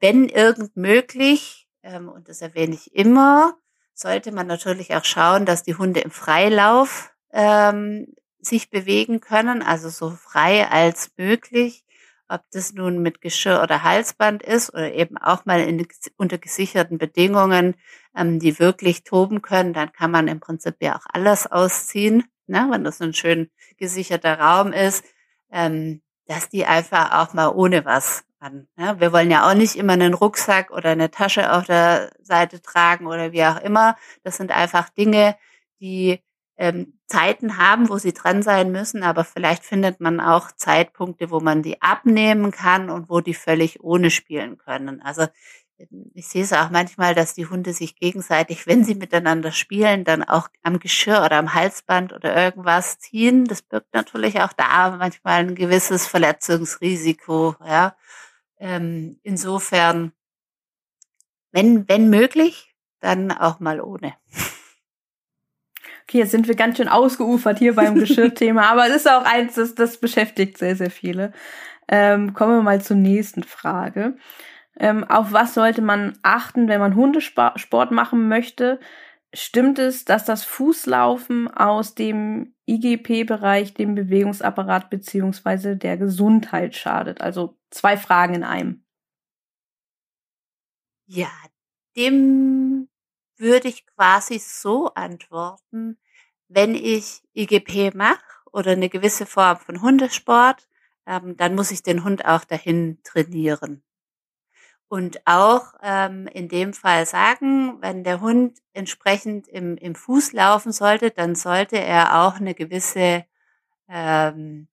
S2: wenn irgend möglich, ähm, und das erwähne ich immer, sollte man natürlich auch schauen, dass die Hunde im Freilauf ähm, sich bewegen können, also so frei als möglich. Ob das nun mit Geschirr oder Halsband ist oder eben auch mal in, unter gesicherten Bedingungen, ähm, die wirklich toben können, dann kann man im Prinzip ja auch alles ausziehen, ne, wenn das ein schön gesicherter Raum ist, ähm, dass die einfach auch mal ohne was an. Ne? Wir wollen ja auch nicht immer einen Rucksack oder eine Tasche auf der Seite tragen oder wie auch immer. Das sind einfach Dinge, die ähm, Zeiten haben, wo sie dran sein müssen, aber vielleicht findet man auch Zeitpunkte, wo man die abnehmen kann und wo die völlig ohne spielen können. Also ähm, ich sehe es auch manchmal, dass die Hunde sich gegenseitig, wenn sie miteinander spielen, dann auch am Geschirr oder am Halsband oder irgendwas ziehen. Das birgt natürlich auch da manchmal ein gewisses Verletzungsrisiko. Ja, ähm, insofern, wenn wenn möglich, dann auch mal ohne.
S1: Okay, jetzt sind wir ganz schön ausgeufert hier beim Geschirrthema, aber es ist auch eins, das, das beschäftigt sehr, sehr viele. Ähm, kommen wir mal zur nächsten Frage. Ähm, auf was sollte man achten, wenn man Hundesport machen möchte? Stimmt es, dass das Fußlaufen aus dem IGP-Bereich dem Bewegungsapparat beziehungsweise der Gesundheit schadet? Also zwei Fragen in einem.
S2: Ja, dem würde ich quasi so antworten, wenn ich IGP mache oder eine gewisse Form von Hundesport, ähm, dann muss ich den Hund auch dahin trainieren. Und auch ähm, in dem Fall sagen, wenn der Hund entsprechend im, im Fuß laufen sollte, dann sollte er auch eine gewisse ähm,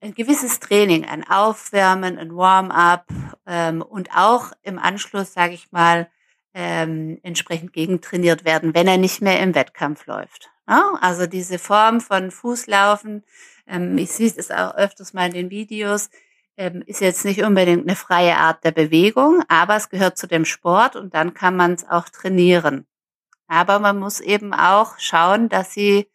S2: ein gewisses Training, ein Aufwärmen, ein Warm-up ähm, und auch im Anschluss, sage ich mal, ähm, entsprechend gegentrainiert werden, wenn er nicht mehr im Wettkampf läuft. Ja? Also diese Form von Fußlaufen, ähm, ich sehe es auch öfters mal in den Videos, ähm, ist jetzt nicht unbedingt eine freie Art der Bewegung, aber es gehört zu dem Sport und dann kann man es auch trainieren. Aber man muss eben auch schauen, dass sie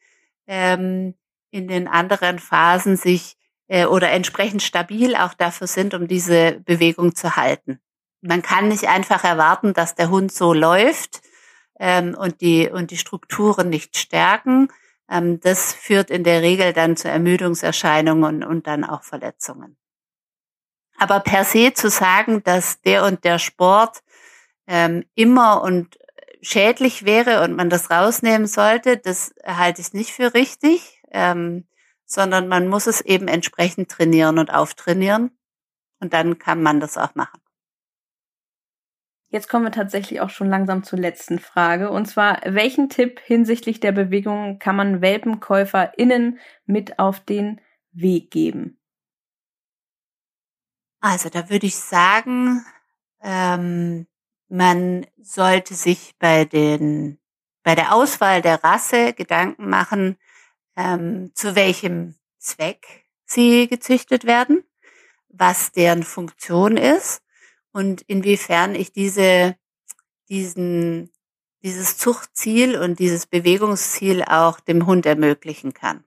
S2: ähm, in den anderen Phasen sich äh, oder entsprechend stabil auch dafür sind, um diese Bewegung zu halten man kann nicht einfach erwarten, dass der Hund so läuft ähm, und die und die Strukturen nicht stärken. Ähm, das führt in der Regel dann zu Ermüdungserscheinungen und, dann auch Verletzungen. Aber per se zu sagen, dass der und der Sport ähm, immer und schädlich wäre und man das rausnehmen sollte, das halte ich nicht für richtig, ähm, sondern man muss es eben entsprechend trainieren und auftrainieren und dann kann man das auch machen.
S1: Jetzt kommen wir tatsächlich auch schon langsam zur letzten Frage. Und zwar, welchen Tipp hinsichtlich der Bewegung kann man WelpenkäuferInnen mit auf den Weg geben?
S2: Also da würde ich sagen, ähm, man sollte sich bei den bei der Auswahl der Rasse Gedanken machen, ähm, zu welchem Zweck sie gezüchtet werden, was deren Funktion ist und inwiefern ich diese, diesen, dieses Zuchtziel und dieses Bewegungsziel auch dem Hund ermöglichen kann.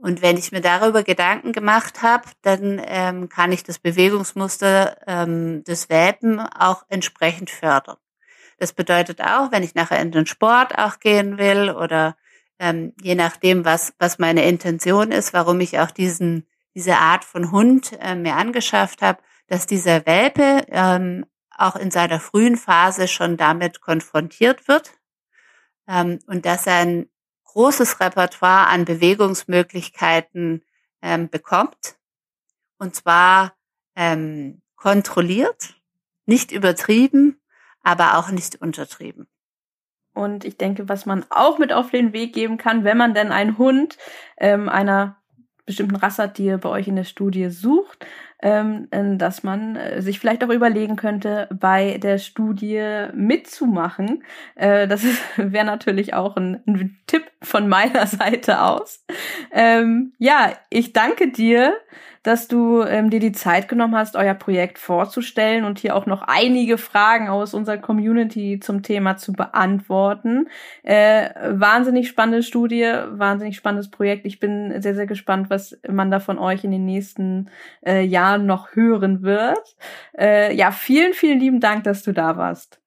S2: Und wenn ich mir darüber Gedanken gemacht habe, dann ähm, kann ich das Bewegungsmuster ähm, des Welpen auch entsprechend fördern. Das bedeutet auch, wenn ich nachher in den Sport auch gehen will oder ähm, je nachdem, was, was meine Intention ist, warum ich auch diesen, diese Art von Hund äh, mir angeschafft habe, dass dieser Welpe ähm, auch in seiner frühen Phase schon damit konfrontiert wird ähm, und dass er ein großes Repertoire an Bewegungsmöglichkeiten ähm, bekommt und zwar ähm, kontrolliert, nicht übertrieben, aber auch nicht untertrieben.
S1: Und ich denke, was man auch mit auf den Weg geben kann, wenn man denn einen Hund ähm, einer bestimmten Rasse die ihr bei euch in der Studie sucht, ähm, dass man äh, sich vielleicht auch überlegen könnte, bei der Studie mitzumachen. Äh, das wäre natürlich auch ein, ein, Tipp von meiner Seite aus. Ähm, ja, ich danke dir dass du ähm, dir die Zeit genommen hast, euer Projekt vorzustellen und hier auch noch einige Fragen aus unserer Community zum Thema zu beantworten. Äh, wahnsinnig spannende Studie, wahnsinnig spannendes Projekt. Ich bin sehr, sehr gespannt, was man da von euch in den nächsten äh, Jahren noch hören wird. Äh, ja, vielen, vielen lieben Dank, dass du da warst.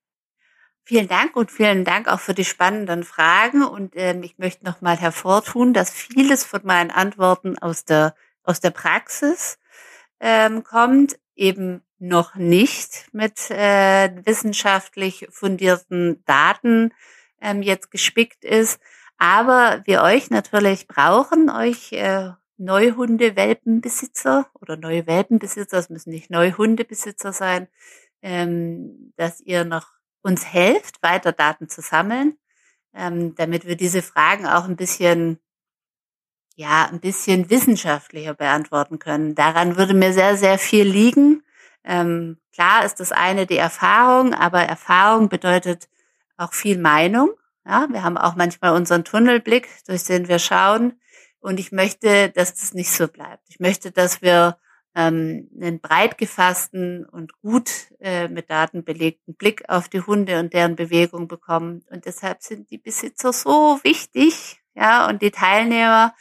S2: Vielen Dank und vielen Dank auch für die spannenden Fragen. Und ähm, ich möchte noch mal hervortun, dass vieles von meinen Antworten aus der aus der Praxis ähm, kommt, eben noch nicht mit äh, wissenschaftlich fundierten Daten ähm, jetzt gespickt ist. Aber wir euch natürlich brauchen, euch äh, Neuhunde-Welpenbesitzer oder neue Welpenbesitzer, es müssen nicht Neuhundebesitzer sein, ähm, dass ihr noch uns helft, weiter Daten zu sammeln, ähm, damit wir diese Fragen auch ein bisschen ja, ein bisschen wissenschaftlicher beantworten können. Daran würde mir sehr, sehr viel liegen. Ähm, klar ist das eine die Erfahrung, aber Erfahrung bedeutet auch viel Meinung. Ja, wir haben auch manchmal unseren Tunnelblick, durch den wir schauen. Und ich möchte, dass das nicht so bleibt. Ich möchte, dass wir ähm, einen breit gefassten und gut äh, mit Daten belegten Blick auf die Hunde und deren Bewegung bekommen. Und deshalb sind die Besitzer so wichtig, ja, und die Teilnehmer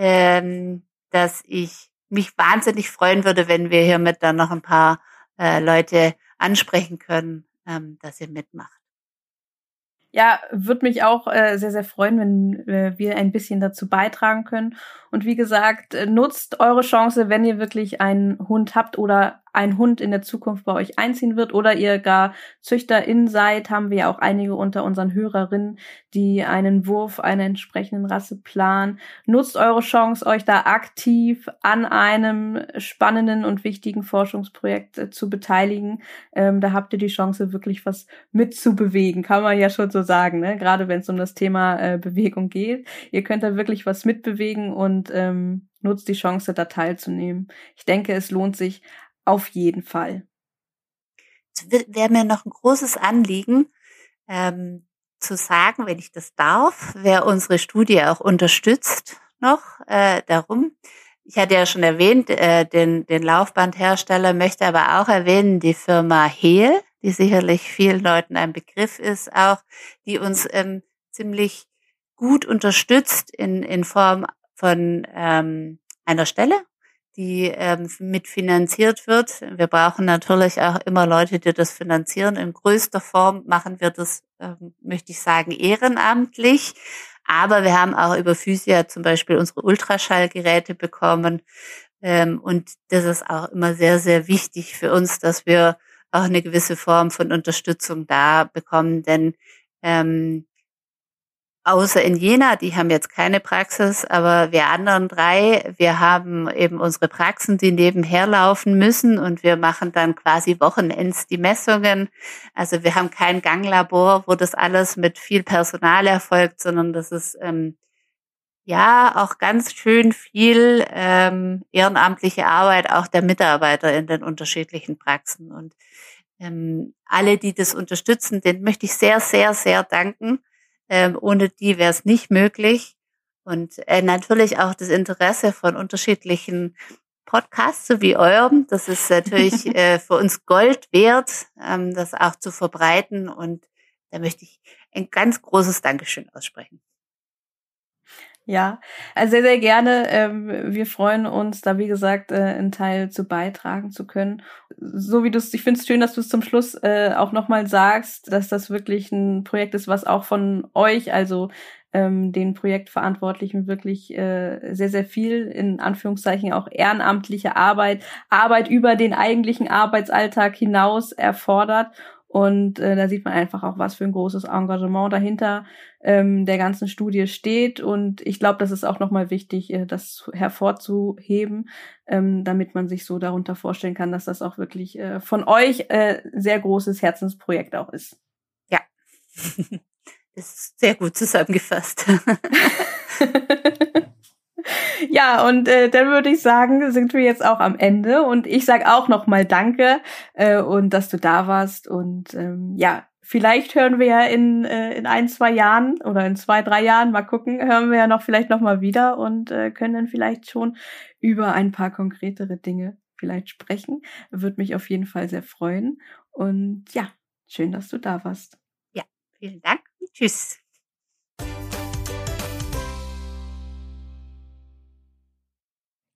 S2: ähm, dass ich mich wahnsinnig freuen würde, wenn wir hiermit dann noch ein paar äh, Leute ansprechen können, ähm, dass ihr mitmacht.
S1: Ja, würde mich auch äh, sehr, sehr freuen, wenn äh, wir ein bisschen dazu beitragen können. Und wie gesagt, äh, nutzt eure Chance, wenn ihr wirklich einen Hund habt oder ein Hund in der Zukunft bei euch einziehen wird oder ihr gar Züchterin seid, haben wir ja auch einige unter unseren Hörerinnen, die einen Wurf einer entsprechenden Rasse planen. Nutzt eure Chance, euch da aktiv an einem spannenden und wichtigen Forschungsprojekt äh, zu beteiligen. Ähm, da habt ihr die Chance, wirklich was mitzubewegen, kann man ja schon so sagen, ne? gerade wenn es um das Thema äh, Bewegung geht. Ihr könnt da wirklich was mitbewegen und ähm, nutzt die Chance, da teilzunehmen. Ich denke, es lohnt sich auf jeden Fall.
S2: Wäre mir noch ein großes Anliegen, ähm, zu sagen, wenn ich das darf, wer unsere Studie auch unterstützt noch äh, darum. Ich hatte ja schon erwähnt, äh, den, den Laufbandhersteller, möchte aber auch erwähnen, die Firma Hehl, die sicherlich vielen Leuten ein Begriff ist, auch, die uns ähm, ziemlich gut unterstützt in, in Form von ähm, einer Stelle, die ähm, mitfinanziert wird. Wir brauchen natürlich auch immer Leute, die das finanzieren. In größter Form machen wir das, ähm, möchte ich sagen, ehrenamtlich. Aber wir haben auch über Physia zum Beispiel unsere Ultraschallgeräte bekommen. Ähm, und das ist auch immer sehr, sehr wichtig für uns, dass wir auch eine gewisse Form von Unterstützung da bekommen. Denn ähm, außer in Jena, die haben jetzt keine Praxis, aber wir anderen drei, wir haben eben unsere Praxen, die nebenher laufen müssen und wir machen dann quasi Wochenends die Messungen. Also wir haben kein Ganglabor, wo das alles mit viel Personal erfolgt, sondern das ist ähm, ja auch ganz schön viel ähm, ehrenamtliche Arbeit auch der Mitarbeiter in den unterschiedlichen Praxen und ähm, alle, die das unterstützen, denen möchte ich sehr, sehr, sehr danken ähm, ohne die wäre es nicht möglich. Und äh, natürlich auch das Interesse von unterschiedlichen Podcasts, so wie eurem. Das ist natürlich äh, für uns Gold wert, ähm, das auch zu verbreiten. Und da möchte ich ein ganz großes Dankeschön aussprechen.
S1: Ja, also sehr, sehr gerne. Ähm, wir freuen uns, da wie gesagt, äh, einen Teil zu beitragen zu können. So wie du es, ich finde es schön, dass du es zum Schluss äh, auch nochmal sagst, dass das wirklich ein Projekt ist, was auch von euch, also ähm, den Projektverantwortlichen wirklich äh, sehr, sehr viel, in Anführungszeichen auch ehrenamtliche Arbeit, Arbeit über den eigentlichen Arbeitsalltag hinaus erfordert. Und äh, da sieht man einfach auch, was für ein großes Engagement dahinter ähm, der ganzen Studie steht. Und ich glaube, das ist auch nochmal wichtig, äh, das hervorzuheben, ähm, damit man sich so darunter vorstellen kann, dass das auch wirklich äh, von euch äh, sehr großes Herzensprojekt auch ist.
S2: Ja, das ist sehr gut zusammengefasst.
S1: Ja, und äh, dann würde ich sagen, sind wir jetzt auch am Ende. Und ich sage auch nochmal Danke äh, und dass du da warst. Und ähm, ja, vielleicht hören wir ja in, äh, in ein, zwei Jahren oder in zwei, drei Jahren, mal gucken, hören wir ja noch vielleicht nochmal wieder und äh, können dann vielleicht schon über ein paar konkretere Dinge vielleicht sprechen. Würde mich auf jeden Fall sehr freuen. Und ja, schön, dass du da warst.
S2: Ja, vielen Dank. Tschüss.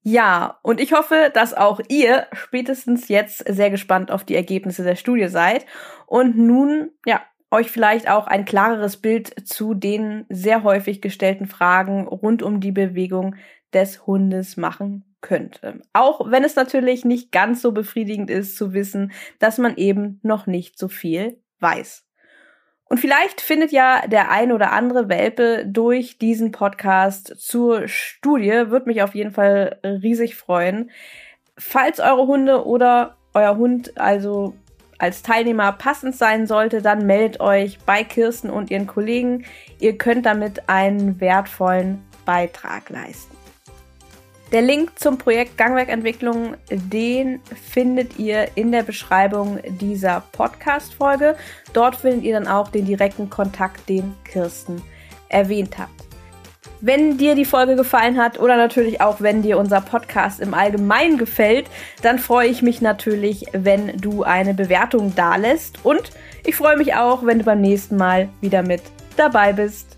S1: Ja, und ich hoffe, dass auch ihr spätestens jetzt sehr gespannt auf die Ergebnisse der Studie seid und nun, ja, euch vielleicht auch ein klareres Bild zu den sehr häufig gestellten Fragen rund um die Bewegung des Hundes machen könnt. Auch wenn es natürlich nicht ganz so befriedigend ist zu wissen, dass man eben noch nicht so viel weiß. Und vielleicht findet ja der ein oder andere Welpe durch diesen Podcast zur Studie. Würde mich auf jeden Fall riesig freuen. Falls eure Hunde oder euer Hund also als Teilnehmer passend sein sollte, dann meldet euch bei Kirsten und ihren Kollegen. Ihr könnt damit einen wertvollen Beitrag leisten. Der Link zum Projekt Gangwerkentwicklung, den findet ihr in der Beschreibung dieser Podcast-Folge. Dort findet ihr dann auch den direkten Kontakt, den Kirsten erwähnt hat. Wenn dir die Folge gefallen hat oder natürlich auch wenn dir unser Podcast im Allgemeinen gefällt, dann freue ich mich natürlich, wenn du eine Bewertung dalässt und ich freue mich auch, wenn du beim nächsten Mal wieder mit dabei bist.